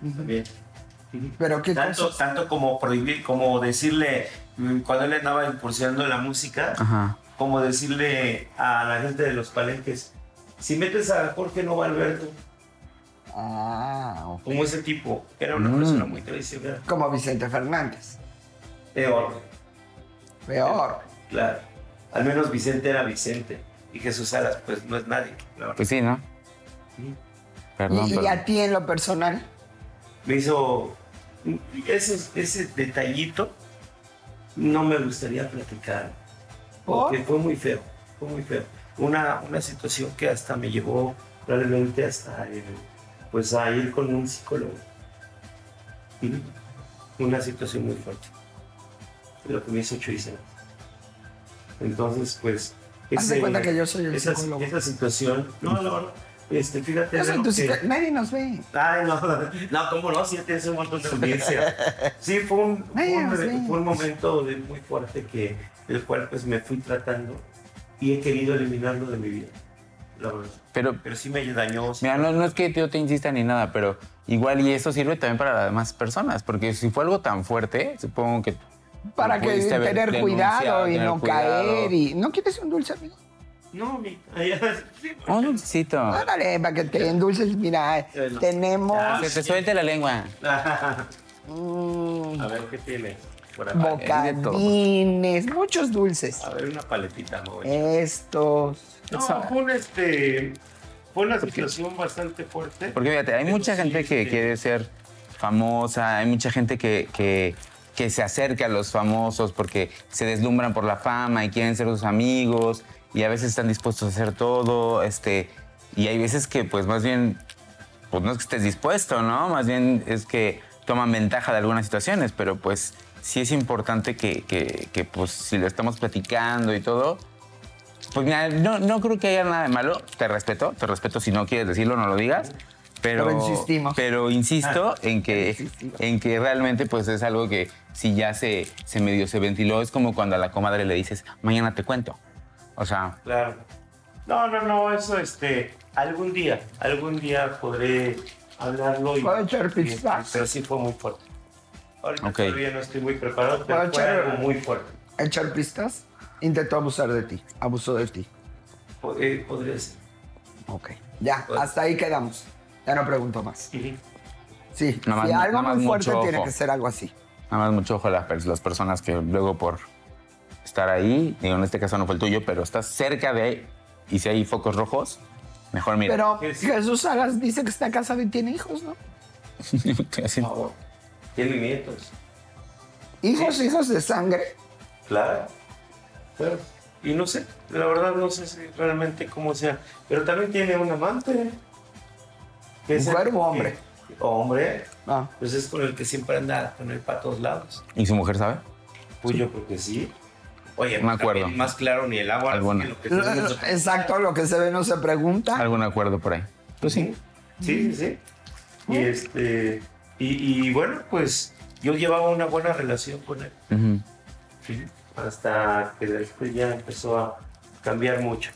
También. ¿Pero qué tanto, tanto como prohibir, como decirle, mm, cuando él andaba impulsando la música, Ajá. como decirle a la gente de los palenques, si metes a Jorge no va a Alberto, Ah, ok. como ese tipo, era una Mm. persona muy traicionera. como Vicente Fernández. Peor, Peor. claro. Al menos Vicente era Vicente y Jesús Salas, pues no es nadie. la verdad. Pues sí, ¿no? Sí. Perdón, ¿Y, a ti en lo personal? Me hizo ese, ese detallito, no me gustaría platicar, porque fue muy feo, fue muy feo. Una, una situación que hasta me llevó probablemente hasta el- pues a ir con un psicólogo. Una situación muy fuerte. Lo que me hizo años. Entonces, pues... Haz de ese- cuenta que yo soy el esa, psicólogo. esa situación... No, no, no. Este, fíjate... Vero, tu que- psico- Nadie nos ve. Ay, no, no, cómo no, sí, tienes un montón de audiencia. Sí, fue un, fue un, fue un momento de- muy fuerte que, el cual pues me fui tratando y he querido eliminarlo de mi vida, la verdad. Pero, Pero sí me dañó. sí. mira, no, no es que yo te insista ni nada, pero igual y eso sirve también para las demás personas, porque si fue algo tan fuerte, supongo que... Para que pudiste haber tener cuidado y tener no cuidado. caer. y ¿No quieres un dulce, amigo? No, mi, Un dulcecito. Ándale, para que te endulces. Mira, Bueno. tenemos. Que te suelte la lengua. mm, A ver, ¿qué tiene? Por acá. bocadines, muchos dulces. A ver, una paletita, ¿no? Estos. No, fue un, este, fue una situación bastante fuerte. Porque fíjate, hay mucha sí, gente que este, quiere ser famosa, hay mucha gente que, que, que se acerca a los famosos porque se deslumbran por la fama y quieren ser sus amigos y a veces están dispuestos a hacer todo, este, y hay veces que pues más bien, pues no es que estés dispuesto, ¿no? Más bien es que toman ventaja de algunas situaciones, pero pues sí es importante que, que, que, pues si lo estamos platicando y todo, pues mira, no, no creo que haya nada de malo. Te respeto, te respeto. Si no quieres decirlo, no lo digas. Pero, Pero insistimos. Pero insisto en que, en que realmente pues es algo que si ya se, se medio se ventiló, es como cuando a la comadre le dices, mañana te cuento. O sea, Claro. No, no, no, eso, este, algún día, algún día podré hablarlo y... ¿Puedo echar y- pistas? Pero sí fue muy fuerte. Ahorita todavía no estoy muy preparado, pero ¿Puedo fue echar- algo muy fuerte. Echar pistas. Intentó abusar de ti. Abusó de ti. Eh, Podría ser. Ok. Ya, hasta ahí quedamos. Ya no pregunto más. Ujú. Sí, Nada más- sí, algo nada más muy fuerte tiene ojo. que ser algo así. nada más mucho ojo a las personas que luego por estar ahí, digo, en este caso no fue el tuyo, pero estás cerca de ahí y si hay focos rojos, mejor mira. Pero. Jesús Salas dice que está casado y tiene hijos, ¿no? Por favor. Tiene nietos. Hijos, hijos de sangre. Claro. Claro. Y no sé, la verdad no sé si realmente cómo sea. Pero también tiene un amante. que es el ¿Mujer o que- hombre? Hombre. Ah, Pues es con el que siempre anda con él para todos lados. ¿Y su mujer sabe? Pues yo creo que sí. Oye, Me acuerdo. más claro ni el agua. Alguna. que lo que se ve no se- Exacto, lo que se ve no se pregunta. ¿Algún acuerdo por ahí? Pues sí. Sí, sí, sí. Y este. Y, y bueno, pues yo llevaba una buena relación con él. Sí. hasta que después ya empezó a cambiar mucho.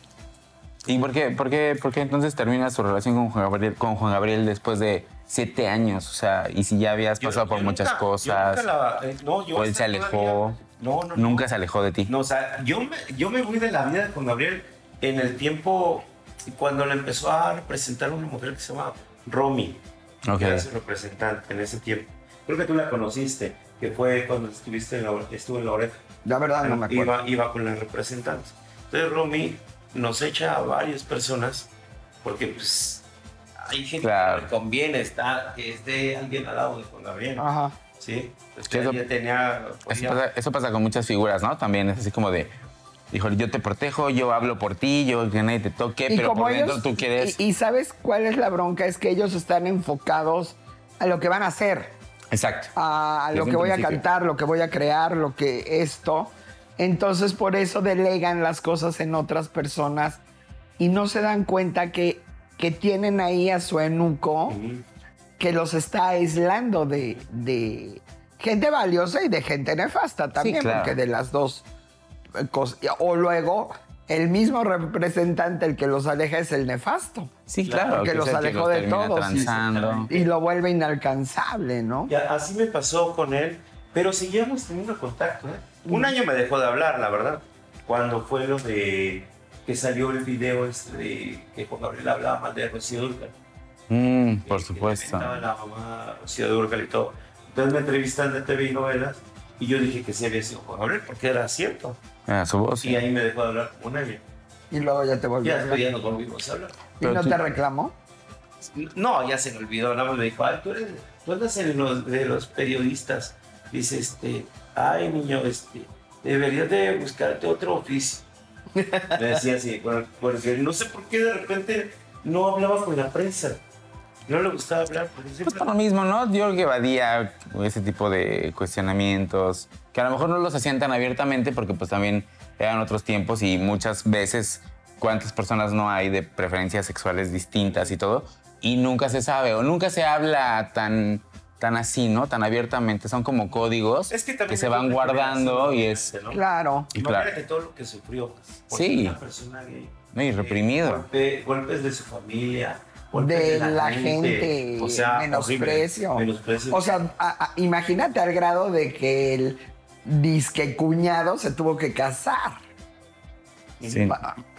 ¿Y por qué, por qué, por qué entonces terminas tu relación con Juan Gabriel, con Juan Gabriel después de siete años? O sea, y si ya habías Yo- pasado por muchas yo cosas, nunca la- eh, no, yo o él se alejó, No, no, no. nunca se alejó de ti. No, o sea, yo me, yo me fui de la vida con Gabriel en el tiempo cuando le empezó a representar una mujer que se llama Romy, Ok. que era su representante en ese tiempo. Creo que tú la conociste, que fue cuando estuviste en la, estuvo en la oreja. La verdad no me acuerdo. Iba, iba con la representante. Entonces Romy nos echa a varias personas porque pues hay gente Claro. que le conviene estar, que esté alguien al lado de Juan Gabriel. Ajá. Sí, pues eso- ya tenía... Eso pasa, eso pasa con muchas figuras, ¿no? También es así como de, híjole, yo te protejo, yo hablo por ti, yo que nadie te toque, Y pero como por dentro ellos, tú quieres... y, y sabes cuál es la bronca, es que ellos están enfocados a lo que van a hacer, Exacto. a, lo que voy a cantar, lo que voy a crear, lo que esto. Entonces por eso delegan las cosas en otras personas y no se dan cuenta que, que tienen ahí a su enuco. Que los está aislando de, de gente valiosa y de gente nefasta también, claro. porque de las dos eh, cosas. O luego, el mismo representante, el que los aleja, es el nefasto. Sí, claro. Porque que los que alejó de todos. y- lo vuelve inalcanzable, ¿no? Ya, así me pasó con él, pero seguíamos teniendo contacto. ¿eh? Un año me dejó de hablar, la verdad. Cuando fue lo de que salió el video este de que Juan Gabriel hablaba mal de Rocío Dúrcal. Mm, por Que- supuesto. la mamá Rocío Dúrcal y todo. Entonces me entrevistan de TV y novelas y yo dije que sí había sido Juan Gabriel porque era cierto. Su voz. Y ahí me dejó de hablar un año. Y luego ya te volvió. Ya a después hablar. ya nos volvimos a hablar. ¿Y Pero no te reclamó? No, ya se me olvidó, nada más me dijo, ay, tú eres, tú andas en los de los periodistas. Dice, este, ay, niño, este, deberías de buscarte otro oficio. Me decía así, por- porque no sé por qué de repente no hablaba con la prensa. No le gustaba hablar, porque Pues siempre... por lo mismo, ¿no? Yo creo que evadía ese tipo de cuestionamientos, que a lo mejor no los hacían tan abiertamente porque pues también eran otros tiempos y muchas veces cuántas personas no hay de preferencias sexuales distintas y todo, y nunca se sabe o nunca se habla tan, tan así, ¿no? Tan abiertamente. Son como códigos Es que también se van que guardando y es... ¿no? Claro. Y claro. Imagínate todo lo que sufrió. por Sí. ser Una persona gay. No, y reprimido. Golpe- golpes de su familia. De la gente, o sea, menosprecio. O sea, a- a- imagínate al grado de que el disque cuñado se tuvo que casar. Sí.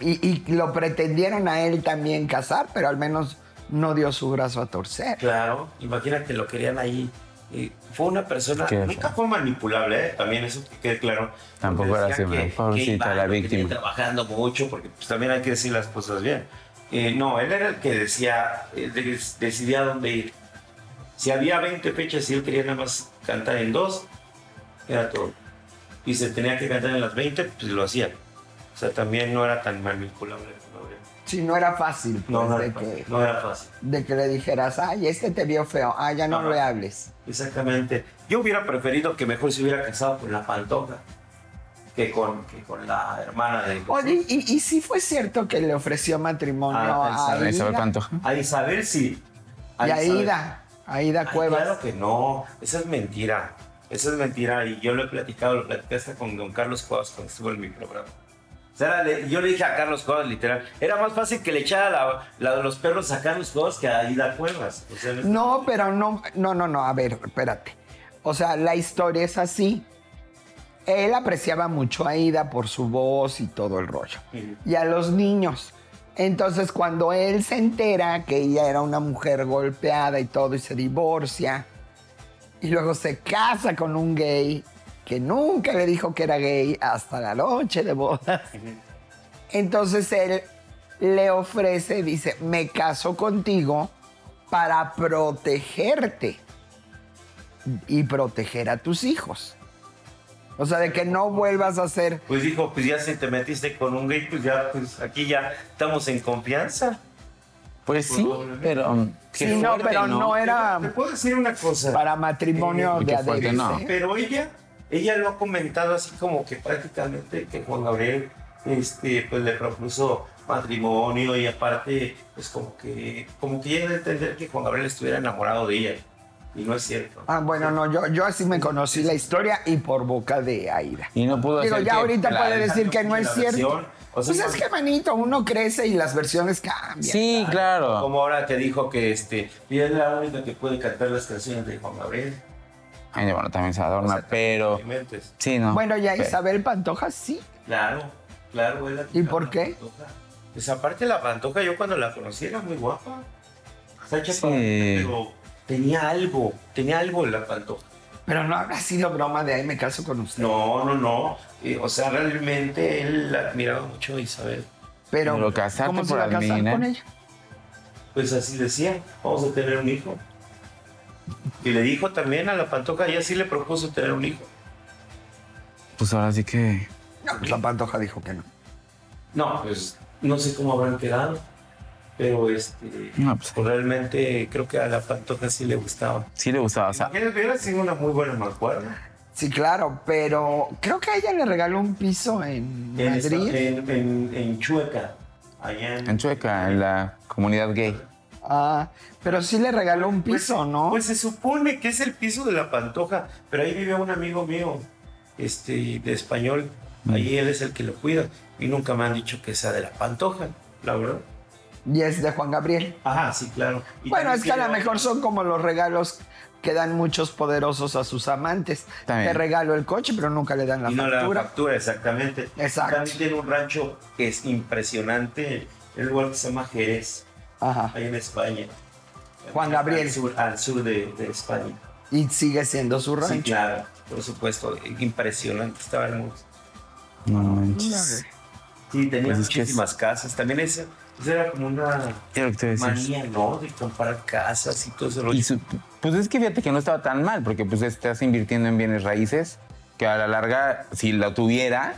Y, y lo pretendieron a él también casar, pero al menos no dio su brazo a torcer. Claro, imagínate, lo querían ahí. Y fue una persona, Qué nunca fue manipulable, ¿eh? también eso que quede claro. Tampoco era así, que-. Pobrecita, que iba, la víctima. trabajando mucho, porque pues, también hay que decir las cosas bien. Eh, no, él era el que decía, eh, de- decidía dónde ir. Si había 20 fechas y él quería nada más cantar en dos, era todo. Y se tenía que cantar en las 20, pues lo hacía. O sea, también no era tan manipulable. ¿no? Si no era fácil, pues, No, no, de, era fácil, que, no era fácil. de que le dijeras, ay, este te vio feo, ah, ya no Ajá. le hables. Exactamente. Yo hubiera preferido que mejor se hubiera casado con la Pantoja que con, que con la hermana de Oye, ¿y, y si fue cierto que le ofreció matrimonio Ah, a Isabel, Isabel? Pantoja. A Isabel sí. Y a. Ida, a Ida Ay, Cuevas. Claro que no. Esa es mentira. Esa es mentira. Y yo lo he platicado, lo platicé hasta con don Carlos Cuevas cuando estuvo en mi programa. O sea, yo le dije a Carlos Cuevas, literal, era más fácil que le echara la, la de los perros a Carlos Cuevas que a Ida Cuevas. O sea, este- No, pero no, no, no, no, a ver, espérate. O sea, la historia es así. Él apreciaba mucho a Ida por su voz y todo el rollo. Y a los niños. Entonces, cuando él se entera que ella era una mujer golpeada y todo, y se divorcia, y luego se casa con un gay que nunca le dijo que era gay hasta la noche de bodas. Entonces él le ofrece, dice, me caso contigo para protegerte y proteger a tus hijos. O sea, de que no vuelvas a ser... Pues dijo, pues ya si te metiste con un gay, pues ya, pues aquí ya estamos en confianza. Pues sí, pero... no, fuerte, pero no era Te puedo decir una cosa. para matrimonio Eh, de fuerte, no. ¿eh? Pero ella, ella lo ha comentado así como que prácticamente que Juan Gabriel este, pues le propuso matrimonio y aparte, pues como que, como que ella debe entender que Juan Gabriel estuviera enamorado de ella. Y no es cierto. Ah, bueno, no, yo, yo así me conocí la historia y por boca de Aida. Y no pudo Digo, hacer ya que ahorita la- puede decir que no es cierto. versión, o sea, pues es que, manito, uno crece y las versiones cambian. Sí, claro. Como ahora que dijo que este, ella es la única que puede cantar las canciones de Juan Gabriel. Ay, bueno, también se O adorna, pero... Sí, no. Bueno, ya Pero- Isabel Pantoja sí. Claro, claro. es la que ¿Y por canta qué? la Pantoja. Pues aparte la Pantoja, yo cuando la conocí era muy guapa. Está Sí. chaparrita, pero tenía algo, tenía algo en la Pantoja. Pero no habrá sido broma de ahí me caso con usted. No, no, no. Eh, o sea, realmente él la admiraba mucho a Isabel. Pero, Pero casarte ¿cómo se por va a casar Admina. con ella? Pues así decía, vamos a tener un hijo. Y le dijo también a la Pantoja, ella sí le propuso tener un hijo. Pues ahora sí que... No, pues la Pantoja dijo que no. No, pues no sé cómo habrán quedado. Pero este, No, pues- pues, realmente creo que a la Pantoja sí le gustaba. Sí le gustaba, o sea... Hubiera sido una muy buena mancuerna. Sí, claro, pero creo que a ella le regaló un piso en Madrid. en, en- en Chueca, allá en, En Chueca, en la comunidad gay. Ah, pero sí le regaló un Pues- piso, ¿no? Pues se supone que es el piso de la Pantoja, pero ahí vive un amigo mío, este, de español. Mm. Ahí él es el que lo cuida. Y nunca me han dicho que sea de la Pantoja, la verdad. Y es de Juan Gabriel. Ajá, sí, claro. Y Bueno, es que a lo mejor son como los regalos que dan muchos poderosos a sus amantes. También. Te regalo el coche, pero nunca le dan la y no la factura. factura, exactamente. Exacto. También tiene un rancho que es impresionante, el lugar que se llama Jerez, Ajá. ahí en España. Juan Gabriel. Al sur, al sur de, de España. Y sigue siendo su Sí, rancho. claro, por supuesto. Impresionante, estaba hermoso. No manches. Sí, tenía Pues es que es- muchísimas casas. También esa, esa era como una manía, ¿no? De comprar casas y todo eso. Y su- pues es que fíjate que no estaba tan mal, porque pues estás invirtiendo en bienes raíces, que a la larga, si lo tuviera,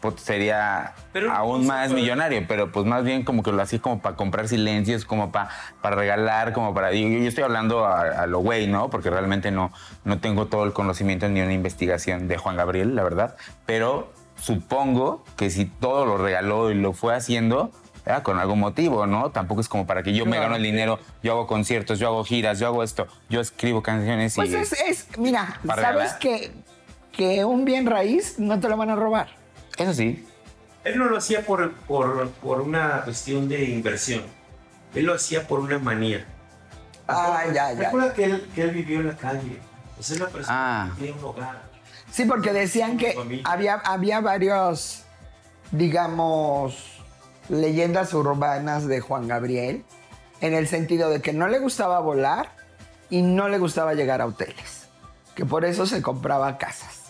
pues sería Pero aún más para- millonario, pero pues más bien como que lo hacía como para comprar silencios, como para, para regalar, como para... Yo, yo estoy hablando a, a lo güey, ¿no? Porque realmente no, no tengo todo el conocimiento ni una investigación de Juan Gabriel, la verdad, pero supongo que si todo lo regaló y lo fue haciendo... Con algún motivo, ¿no? Tampoco es como para que yo me gano el dinero, yo hago conciertos, yo hago giras, yo hago esto, yo escribo canciones y... Pues es, es- mira, ¿Para ¿sabes regalar? que, que un bien raíz no te lo van a robar? Eso sí, Él no lo hacía por, por, por una cuestión de inversión. Él lo hacía por una manía. Ah, ya, ya. Recuerda que él, que él vivió en la calle. O sea, es la persona Ah. que tiene un hogar. Sí, porque decían que había, había varios, digamos, leyendas urbanas de Juan Gabriel, en el sentido de que no le gustaba volar y no le gustaba llegar a hoteles, que por eso se compraba casas,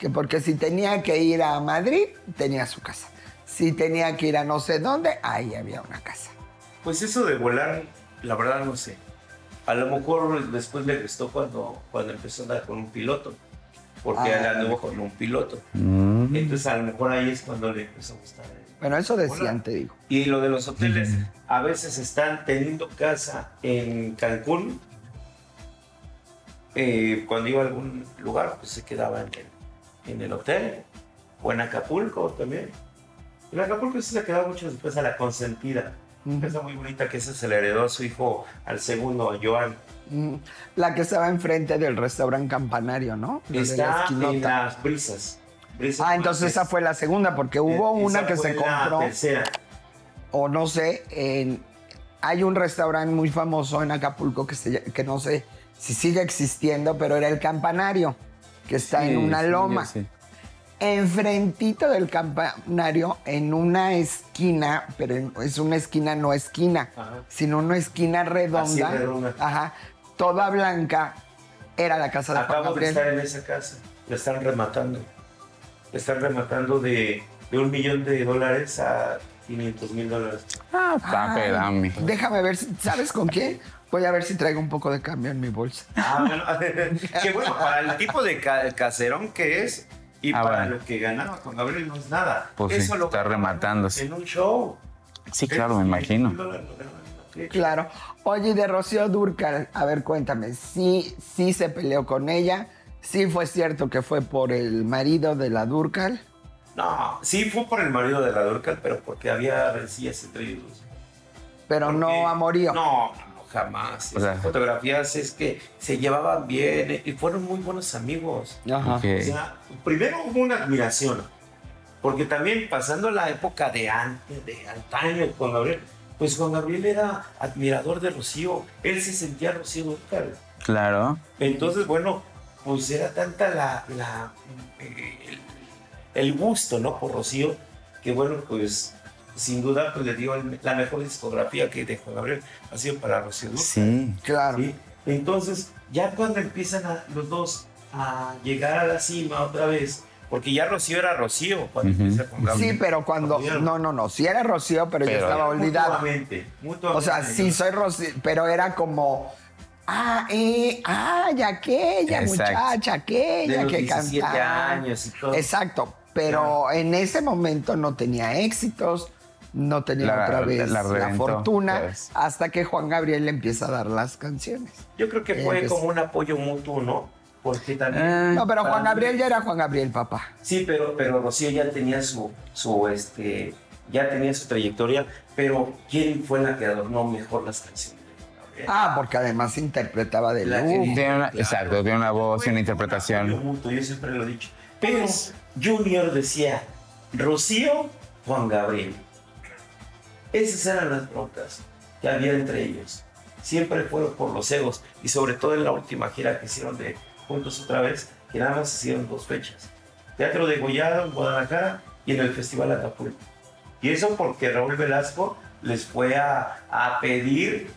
que porque si tenía que ir a Madrid, tenía su casa, si tenía que ir a no sé dónde, ahí había una casa. Pues eso de volar, la verdad no sé. A lo mejor después le gustó cuando, cuando empezó a andar con un piloto. Porque Ah. él anduvo con un piloto. Mm. Entonces a lo mejor ahí es cuando le empezó a gustar. Bueno, eso decían, te digo. Y lo de los hoteles, a veces están teniendo casa en Cancún. Eh, cuando iba a algún lugar, pues se quedaba en el, en el hotel. O en Acapulco también. En Acapulco sí se quedaba mucho después a la consentida. Una casa muy bonita que esa se le heredó a su hijo, al segundo, Joan. Mm, La que estaba enfrente del restaurante Campanario, ¿no? La de la Está en las brisas. Ah, entonces esa fue la segunda, porque hubo Esa una que fue se la compró, tercera. o no sé, en- hay un restaurante muy famoso en Acapulco que, se que no sé si sigue existiendo, pero era el Campanario, que está en una sí, loma. Enfrentito del campanario, en una esquina, pero en- es una esquina no esquina, Ajá. sino una esquina redonda, Así, redonda. ajá, toda blanca, era la casa de Juan Acabo de estar en esa casa. La están rematando. Están rematando de, de un millón de dólares a 500 mil dólares. Ah, Ay, dame. Déjame ver, si- ¿sabes con quién? Voy a ver si traigo un poco de cambio en mi bolsa. Ah, bueno. que bueno, para el tipo de ca- caserón que es y Ah, para bueno. lo que ganaba con Gabriel no es nada. Pues sí, lo está rematándose. En un show. Sí, claro, me imagino. 500,000 dólares lo ganaban en una fecha. Claro. Oye, de Rocío Durcal, a ver, cuéntame, sí, sí se peleó con ella, sí fue cierto que fue por el marido de la Durcal. No, sí fue por el marido de la Durcal, pero porque había rencillas entre ellos. Pero Porque- no amorío. No, no, jamás. O sea- Esas fotografías es que se llevaban bien eh, y fueron muy buenos amigos. Ajá. Ok. O sea, primero hubo una admiración, porque también pasando la época de antes, de antaño, Juan Gabriel, pues Juan Gabriel era admirador de Rocío, él se sentía Rocío Dúrcal. Claro. Entonces, bueno, pues era tanta la, la, el, el gusto, ¿no? Por Rocío, que bueno, pues sin duda, pues le digo, el- la mejor discografía que de Juan Gabriel ha sido para Rocío. Sí. Claro. ¿sí? Entonces, ya cuando empiezan a- los dos a llegar a la cima otra vez, porque ya Rocío era Rocío cuando empieza con Gabriel. Sí, pero cuando. No, no, no. Sí era Rocío, pero, ya Pero- estaba olvidada. Mutuamente, O mutuamente. sea, sí soy Rocío, pero era como. Ah, eh, ah, ya aquella Exacto. muchacha, aquella de los que 17 cantaba. años y todo. Exacto, pero en ese momento no tenía éxitos, no tenía La- otra vez la la, reventó, fortuna, pues. hasta que Juan Gabriel le empieza a dar las canciones. Yo creo que Eh, fue pues- como un apoyo mutuo, ¿no? Porque también... Ah, No, pero Juan Gabriel ya era Juan Gabriel, papá. Sí, pero, pero Rocío ya tenía su, su, este, ya tenía su trayectoria, pero ¿quién fue la que adornó mejor las canciones? Ah, porque además interpretaba de La Tiene una- Claro. Exacto, tiene una voz y una un interpretación. apoyo mutuo, yo siempre lo he dicho. Pero Junior decía, Rocío, Juan Gabriel. Esas eran las broncas que había entre ellos. Siempre fueron por los egos y sobre todo en la última gira que hicieron de Juntos otra vez, que nada más hicieron dos fechas. Teatro de Gollado en Guadalajara y en el Festival Acapulco. Y eso porque Raúl Velasco les fue a, a pedir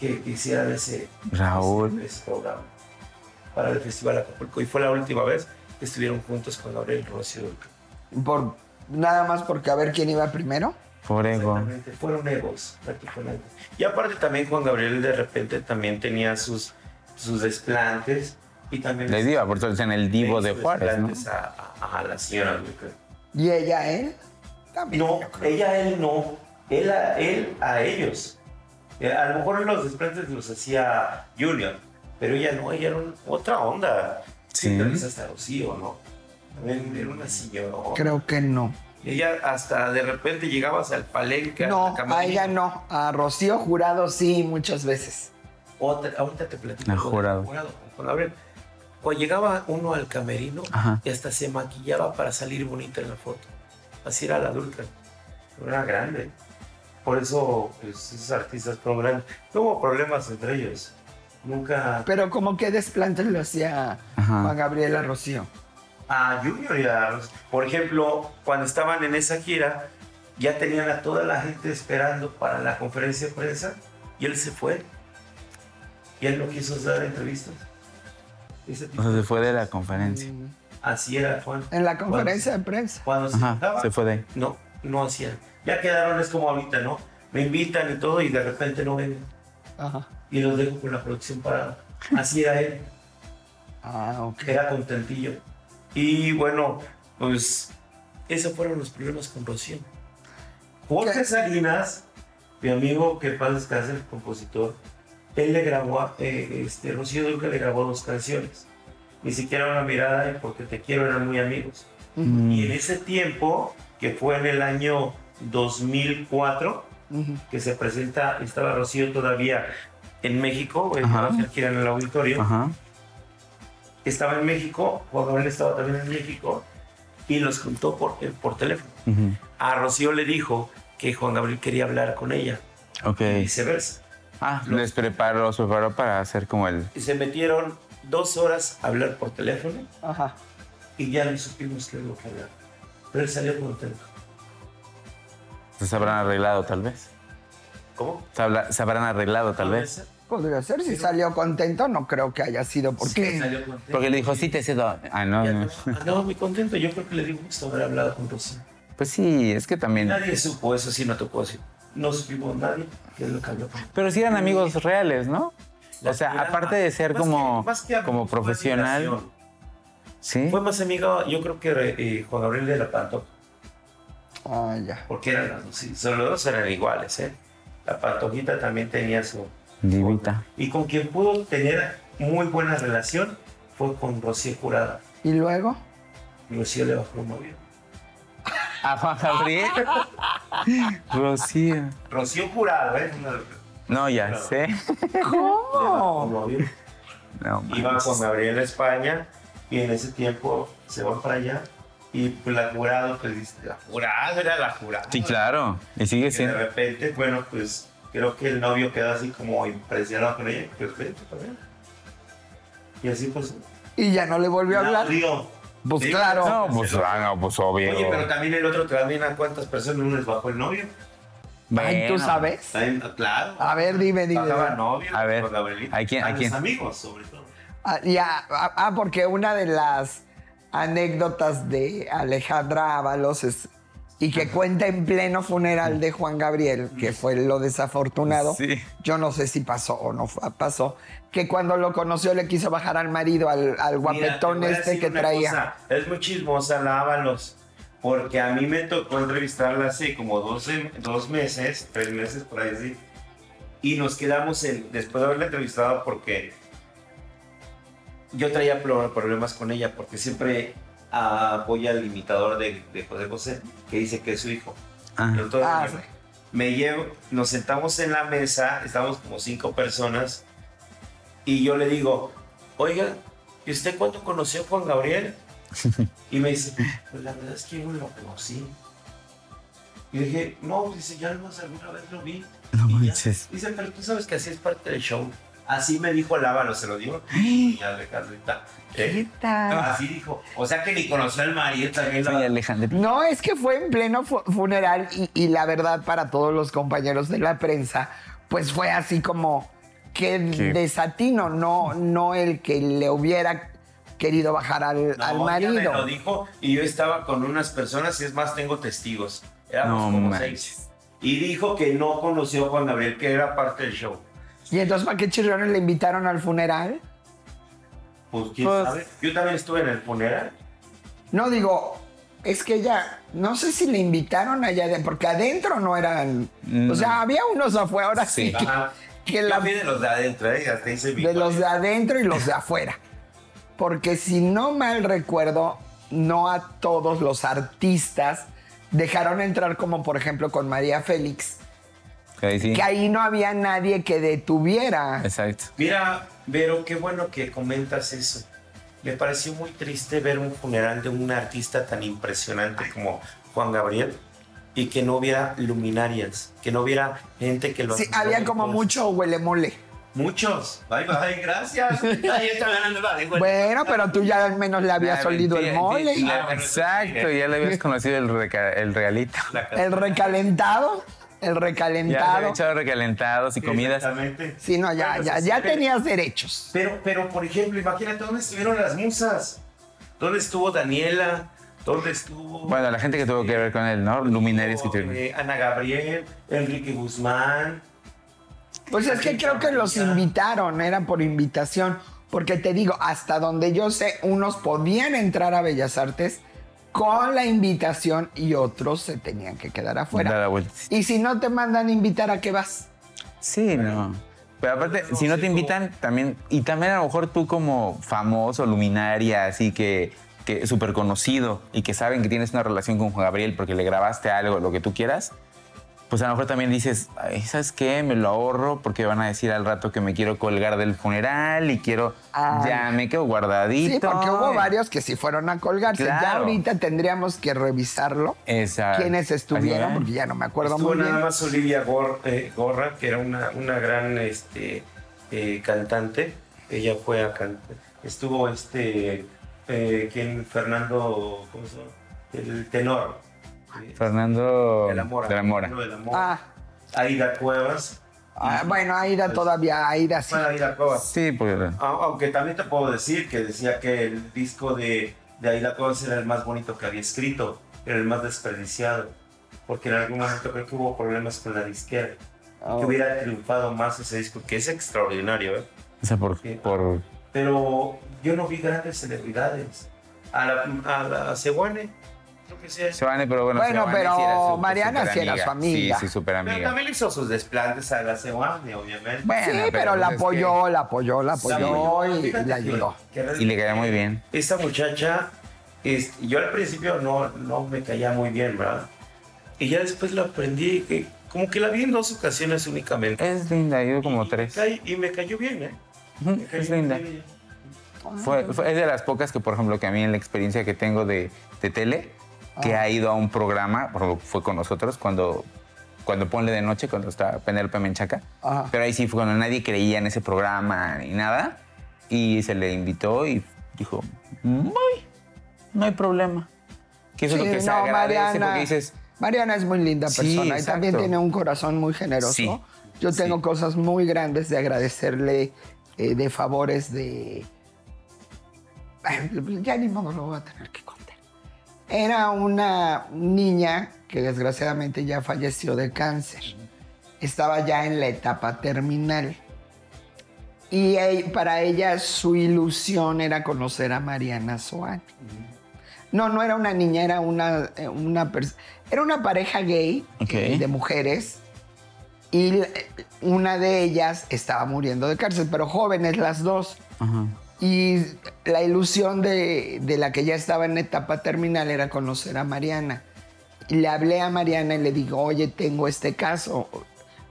que, que hicieran ese, Raúl. ese, ese programa para el Festival Acapulco. Y fue la última vez que estuvieron juntos con Gabriel Rocío. Por, nada más porque a ver quién iba primero. Por ego. Fueron egos prácticamente. Y aparte también Juan Gabriel de repente también tenía sus, sus desplantes y también Le dio, por eso en el Divo de Juárez, ¿no? desplantes a, a- a la señora. Y ella, él. También. No, ella a él no, él a, él a ellos. A lo mejor los desplantes los hacía Junior, pero ella no, ella era un- otra onda. Sí. Sí. hasta Rocío, ¿no? También era una señora. Creo que no. Ella hasta de repente llegabas al palenque. No, a camerino. ella no. A Rocío Jurado sí, muchas veces. Otra, ahorita te platico. Del jurado. Cuando llegaba uno al camerino Ajá. y hasta se maquillaba para salir bonita en la foto. Así era la. Pero era grande. Por eso pues, esos artistas grandes. No hubo problemas entre ellos. Nunca. Pero como que desplante lo hacía. Juan Gabriel a Rocío. A Junior y a Por ejemplo, cuando estaban en esa gira, ya tenían a toda la gente esperando para la conferencia de prensa y él se fue. Y él no quiso dar entrevistas. Ese tipo O sea, se fue de la conferencia. Así era Juan. En la conferencia de prensa. Cuando se Ajá, juntaba, se fue de ahí. no, no hacían. Ya quedaron, es como ahorita, ¿no? Me invitan y todo y de repente no vengo. Ajá. Y los dejo con la producción parada. Así era él. Ah, ok. era contentillo. Y bueno, pues esos fueron los problemas con Rocío. Jorge. Salinas, mi amigo que paz descanse, el compositor, él le grabó, eh, este, Rocío Duque le grabó dos canciones. Ni siquiera una mirada porque te quiero eran muy amigos. Mm. Y en ese tiempo, que fue en el año 2004, Ujú. que se presenta, estaba Rocío todavía en México, gira en el auditorio Ajá. estaba en México, Juan Gabriel estaba también en México y los juntó por, eh, por teléfono. Ujú. A Rocío le dijo que Juan Gabriel quería hablar con ella Ok. y viceversa. Ah, les preparó, los preparó para hacer como el. Y se metieron dos horas a hablar por teléfono Ajá. y ya no supimos qué es lo que hablar. Pero él salió contento. Se habrán arreglado, tal vez. ¿Cómo? Se, habla- se habrán arreglado, tal vez. Podría ser, si salió contento, no creo que haya sido porque... Salió contento. Porque le dijo, sí, te cedo. Ah, no, Ya no. no, andaba muy contento. Yo creo que le dio gusto haber hablado con Rocío. Pues sí, es que también. Nadie supo eso, sí no te puedo decir. No supimos nadie qué es lo que habló con Pero sí eran amigos reales, ¿no? La O sea, aparte de ser Más como, que- más que fue profesional, admiración. ¿sí? Fue más amigo, yo creo que eh, Juan Gabriel de la Pantoja, Ah, ya. porque eran las dos, los dos eran iguales, ¿eh? La Pantojita también tenía su... Divita. Y con quien pudo tener muy buena relación fue con Rocío Jurada. ¿Y luego? Rocío le bajó un novio. A Juan Gabriel. Rocío. Rocío Jurado, ¿eh? No, ya sé. ¿Cómo? Novio. No, Iba con Gabriel a España y en ese tiempo se van para allá y pues la jurado, pues dice, la jurado era la jurada. Sí, claro. Y sigue Y de siendo. repente, bueno, pues creo que el novio quedó así como impresionado con ella, pues vente para. Y así pues... Y ya no le volvió a la hablar. odió. Pues Sí, claro. No, pues, ah, no, pues obvio. Oye, pero también el otro también a cuántas personas no les bajó el novio. Ay, ¿tú Bueno, sabes? También, claro. A ver, dime, dime. Bajaba novio, A ver, Gabrielita. ¿a quién- a los quién? amigos, sobre todo. Ah, ya, ah, ah, porque una de las anécdotas de Alejandra Ábalos es, y que cuenta en pleno funeral de Juan Gabriel, que fue lo desafortunado. Sí. Yo no sé si pasó o no pasó, que cuando lo conoció le quiso bajar al marido, al, al Mira, guapetón te voy a este que traía. cosa, es muy chismosa la Ábalos, porque a mí me tocó entrevistarla hace como 12, dos meses, tres meses por ahí así, y nos quedamos en, después de haberla entrevistado porque yo traía pro- problemas con ella, porque siempre apoya al imitador de, de José José, que dice que es su hijo. Ah. Entonces, Ah, me- sí. me llevo, nos sentamos en la mesa, estábamos como cinco personas, y yo le digo, oiga, ¿y usted cuándo conoció a Juan Gabriel? Y me dice, pues la verdad es que yo no lo conocí. Y dije, no, dice, ya nomás alguna vez lo vi. No Y ya. manches. Dice, pero tú sabes que así es parte del show. Así me dijo Lávalo, se lo digo. Y Alejandrita. ¿Qué ¿eh? tal? Así dijo. O sea que ni conoció al marido también. La- Alejandro. No, es que fue en pleno fu- funeral y, y la verdad para todos los compañeros de la prensa, pues fue así como que desatino, no, no el que le hubiera querido bajar al, No, al marido. me lo dijo y yo estaba con unas personas y es más, tengo testigos. Éramos No como seis. Y dijo que no conoció a Juan Gabriel, que era parte del show. Y entonces, ¿para qué chirriones le invitaron al funeral? Pues quién Pues- sabe. Yo también estuve en el funeral. No digo, es que ella, no sé si le invitaron allá, de- porque adentro no eran, Mm. o sea, había unos afuera, ahora sí, Sí. que, Ajá. que la- Yo fui de los de adentro, ¿eh? Hasta hice mi de los de adentro y los de afuera. Porque si no mal recuerdo, no a todos los artistas dejaron entrar como por ejemplo con María Félix, Que ahí sí. que ahí no había nadie que detuviera. Exacto. Mira, Vero, qué bueno que comentas eso. Me pareció muy triste ver un funeral de un artista tan impresionante como Juan Gabriel y que no hubiera luminarias, que no hubiera gente que lo Sí, había como cosas. mucho huele mole. Muchos. Bye, bye, gracias. Ay, está ganando la lengua. Bueno, pero tú ya al menos le habías Ah, olido el mole. sí, Ah, Exacto, ya le habías conocido el, reca- el regalito. La El recalentado, el Ya le recalentado. había echado recalentados y comidas. Exactamente. Sí, no, ya, Bueno, ya, pues, ya pero- tenías derechos. Pero, pero, por ejemplo, imagínate dónde estuvieron las musas. ¿Dónde estuvo Daniela? ¿Dónde estuvo? Bueno, la gente que tuvo que ver con él, ¿no? Luminarias que tuvieron. eh, Ana Gabriel, Enrique Guzmán. Pues es que creo que los invitaron, era por invitación. Porque te digo, hasta donde yo sé, unos podían entrar a Bellas Artes con la invitación y otros se tenían que quedar Dar afuera. la vuelta. Y si no te mandan invitar, ¿a qué vas? Sí, no. Pero aparte, No si no te invitan, también, y también a lo mejor tú como famoso, luminaria, así que, que súper conocido y que saben que tienes una relación con Juan Gabriel porque le grabaste algo, lo que tú quieras, pues a lo mejor también dices, "Ay, ¿sabes qué? Me lo ahorro porque van a decir al rato que me quiero colgar del funeral y quiero, ya me quedo guardadito. Sí, porque hubo varios que sí fueron a colgarse. Ya ahorita tendríamos que revisarlo. Esa, Quiénes estuvieron, porque ya no me acuerdo Estuvo muy nada bien. más Olivia Gor- eh, Gorra, que era una, una gran este, eh, cantante. Ella fue a cantar. Estuvo este, eh, ¿quién? Fernando, ¿cómo se llama? El tenor. Eh, Fernando de la Mora. de la Mora. De la Mora. Ah, Aida Cuevas. ah, bueno, Aida todavía, Aida sí. Bueno, Aida Cuevas. Sí, pues A- Aunque también te puedo decir que decía que el disco de, de Aida Cuevas era el más bonito que había escrito, era el más desperdiciado, porque en algún momento creo que hubo problemas con la disquera, Oh. que hubiera triunfado más ese disco, que es extraordinario, ¿eh? o sea, por, Sí. por Pero yo no vi grandes celebridades. A la, a la Seguane, pero bueno, Bueno, pero sí era su- Mariana sí era su amiga. Sí, sí, súper Pero amiga. también le hizo sus desplantes a la Seguane, obviamente. Bueno, sí, pero, la pues es apoyó, la apoyó, la La apoyó y, la ayudó. Y le caía muy bien. esta muchacha, yo al principio no, no me caía muy bien, ¿verdad? Y ya después lo aprendí, que como que la vi en dos ocasiones únicamente. Es linda, yo como Y tres. Y me cayó bien, ¿eh? Ujú, Me cayó Es linda. bien. Fue, fue- es de las pocas que, por ejemplo, que a mí en la experiencia que tengo de, de tele, que ha ido a un programa, fue con nosotros cuando, cuando Ponle de Noche, cuando está Penélope Menchaca. Ajá. Pero ahí sí fue cuando nadie creía en ese programa ni nada. Y se le invitó y dijo, muy, no hay problema. Que eso es Sí, lo que se no, agradece Mariana, porque dices, Mariana es muy linda Sí, persona y exacto. también tiene un corazón muy generoso. Sí, Yo tengo sí. cosas muy grandes de agradecerle eh, de favores de... Ya ni modo lo voy a tener que contar. Era una niña que desgraciadamente ya falleció de cáncer. Estaba ya en la etapa terminal. Y eh, para ella su ilusión era conocer a Mariana Soani. No, no era una niña, era una, eh, una era una pareja gay eh, de mujeres y l- una de ellas estaba muriendo de cárcel, pero jóvenes las dos. ajá, Y la ilusión de, de la que ya estaba en etapa terminal era conocer a Mariana. Y le hablé a Mariana y le digo, oye, tengo este caso,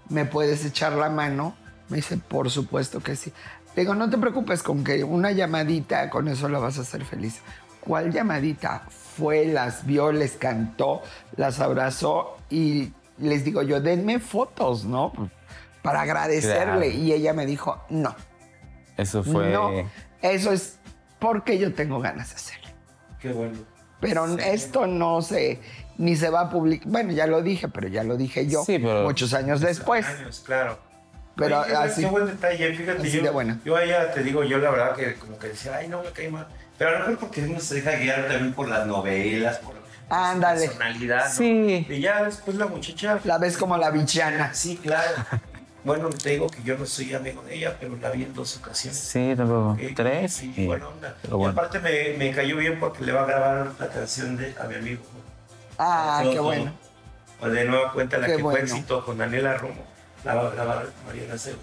¿me puedes echar la mano? Me dice, por supuesto que sí. Le digo, no te preocupes con que una llamadita, con eso la vas a hacer feliz. ¿Cuál llamadita? Fue, las vio, les cantó, las abrazó y les digo yo, denme fotos, ¿no? Para agradecerle. Claro. Y ella me dijo, no. eso fue... No, eso es porque yo tengo ganas de hacerlo. Qué bueno. Pero esto no se, ni se va a publicar. Bueno, ya lo dije, pero ya lo dije yo Sí, pero- muchos años después. Años, claro. Pero Oye, así- qué buen detalle, fíjate, yo, de buena. yo a ella te digo, yo la verdad que como que decía, ay, no me cae mal. Pero a lo mejor porque uno se deja guiar también por las novelas, por, Ándale. su personalidad. ¿no? Sí. Y ya después la muchacha. La ves como la bichana. Sí, claro. Bueno, te digo que yo no soy amigo de ella, pero la vi en dos ocasiones. Sí, tampoco. Eh, Tres. Y, y- buena onda. pero Y bueno. aparte me, me cayó bien porque le va a grabar la canción de, a mi amigo. Ah, Todo, qué bueno. Pues de nueva cuenta la Qué que fue bueno. éxito con Daniela Romo. La va a grabar Mariana Segura.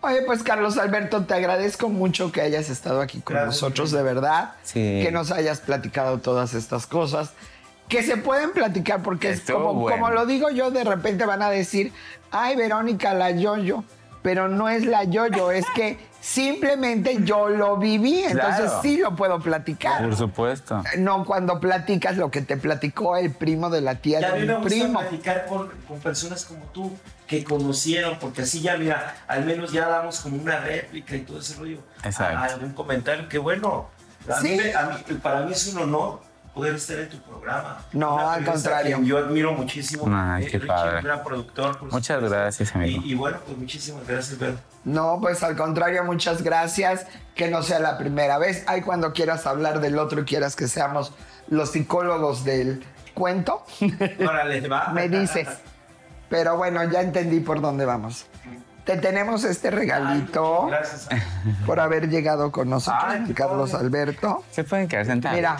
Oye, pues Carlos Alberto, te agradezco mucho que hayas estado aquí con Gracias, nosotros, de verdad. Sí. Que nos hayas platicado todas estas cosas. Que se pueden platicar porque es como, bueno. como lo digo yo, de repente van a decir, ay, Verónica, la yoyo. Pero no es la yoyo, es que simplemente yo lo viví, entonces Claro. sí lo puedo platicar. Por supuesto. No cuando platicas lo que te platicó el primo de la tía Y a de mí me mi gusta primo. platicar con, con personas como tú que conocieron, porque así ya, mira, al menos ya damos como una réplica y todo ese rollo. Exacto. A- algún comentario, que bueno. A Sí. mí me- a mí- para mí es un honor poder estar en tu programa. No, Una al contrario. Yo admiro muchísimo. Ay, qué Richie, padre. un gran productor. por Muchas supuesto. gracias, amigo. Y, y bueno, pues muchísimas gracias, Vero. No, pues al contrario, muchas gracias. Que no sea la primera vez. Ay, cuando quieras hablar del otro y quieras que seamos los psicólogos del cuento, Órale, va. me dices. Pero bueno, ya entendí por dónde vamos. Te tenemos este regalito Gracias. por haber llegado con nosotros, Ay, Carlos. Alberto. Se pueden quedar sentados. Mira,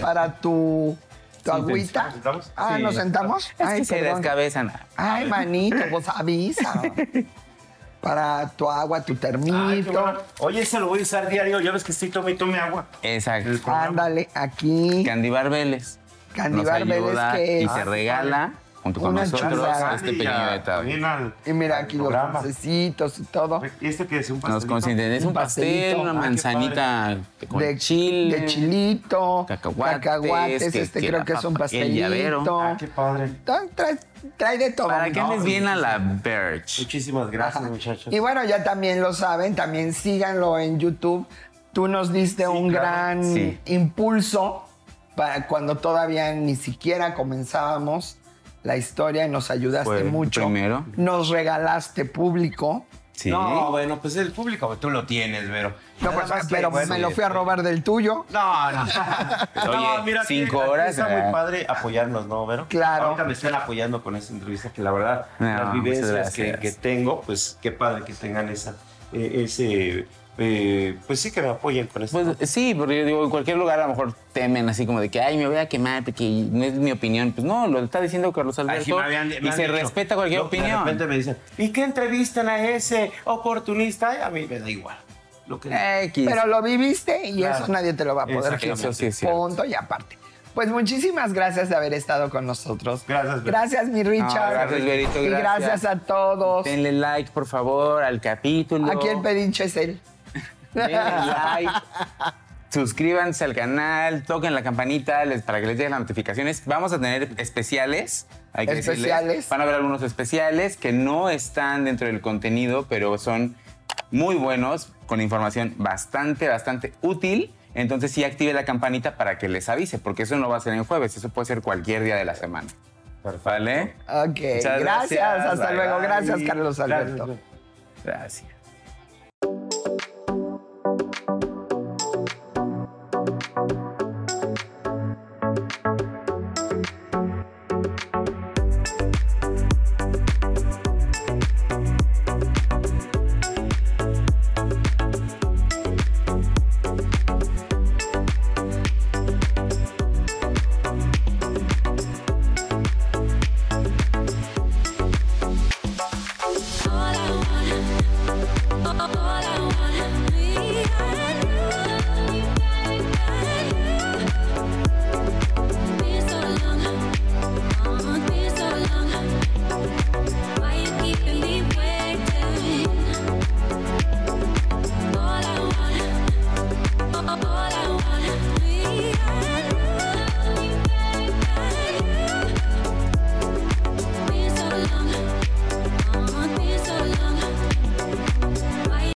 para tu, tu Sí, agüita. ¿Nos sentamos? Ah, Sí. ¿nos sentamos? Es Ay, que se perdón. descabezan. Ay, manito, pues avisa. Para tu agua, tu Ay, termito. bueno. Oye, ese lo voy a usar diario. Ya ves que estoy tome y tome agua. Exacto. Ándale, aquí. Candibar Vélez. Candibar Vélez, que y es- se regala junto con Una nosotros chulada. este pequeño detalle. Al- Y mira al aquí los programa. dulcecitos y todo. ¿Y este que es un Nos pastelito? consienten. Es Un un pastel, pastelito. una qué manzanita con de chile. De chilito. Cacahuates, cacahuates, que- este que creo la que es un papa- el llavero. pastelito. Ah, qué padre. Trae, trae- trae de todo. Para que ¿no? andes bien a la Birch. Muchísimas gracias, muchachos. Y bueno, ya también lo saben, también síganlo en YouTube. Tú nos diste un claro. gran Sí. impulso para cuando todavía ni siquiera comenzábamos la historia y nos ayudaste el mucho. primero. Nos regalaste público. Sí. No, bueno, pues el público tú lo tienes, Vero. No, Nada pues, pero bueno, me lo fui a este, robar del tuyo. No, no. Oye, mira, cinco horas, Está ¿verdad? muy padre apoyarnos, ¿no, Vero? Claro. Ahorita me están apoyando con esta entrevista que la verdad, No, las vivencias que, tengo, pues qué padre que tengan esa, eh, ese, eh, pues sí que me apoyen con esto. Pues sí, porque yo digo, en cualquier lugar a lo mejor temen así como de que, ay, me voy a quemar porque no es mi opinión. Pues no, lo está diciendo Carlos Ay, Alberto sí, habían- y se dicho. respeta cualquier No, De opinión. repente me dicen, ¿y qué entrevistan a ese oportunista? Ay, A mí me da igual. Lo que X. Pero lo viviste y Claro. eso nadie te lo va a poder quitar. Eso sí. Punto y aparte. Pues muchísimas gracias de haber estado con nosotros. Gracias. Gracias, mi Richard. gracias, Berito, Y gracias. a todos. Denle like, por favor, al capítulo. Aquí el pedinche es él. Denle like. Suscríbanse al canal, toquen la campanita les- para que les lleguen las notificaciones. Vamos a tener especiales. Hay que decirles. Especiales. Van a haber algunos especiales que no están dentro del contenido, pero son muy buenos, con información bastante, bastante útil entonces sí active la campanita para que les avise, porque eso no va a ser en jueves, eso puede ser cualquier día de la semana. Perfecto. ¿Vale? Ok, gracias. gracias. Hasta luego. Gracias, Carlos Alberto. gracias.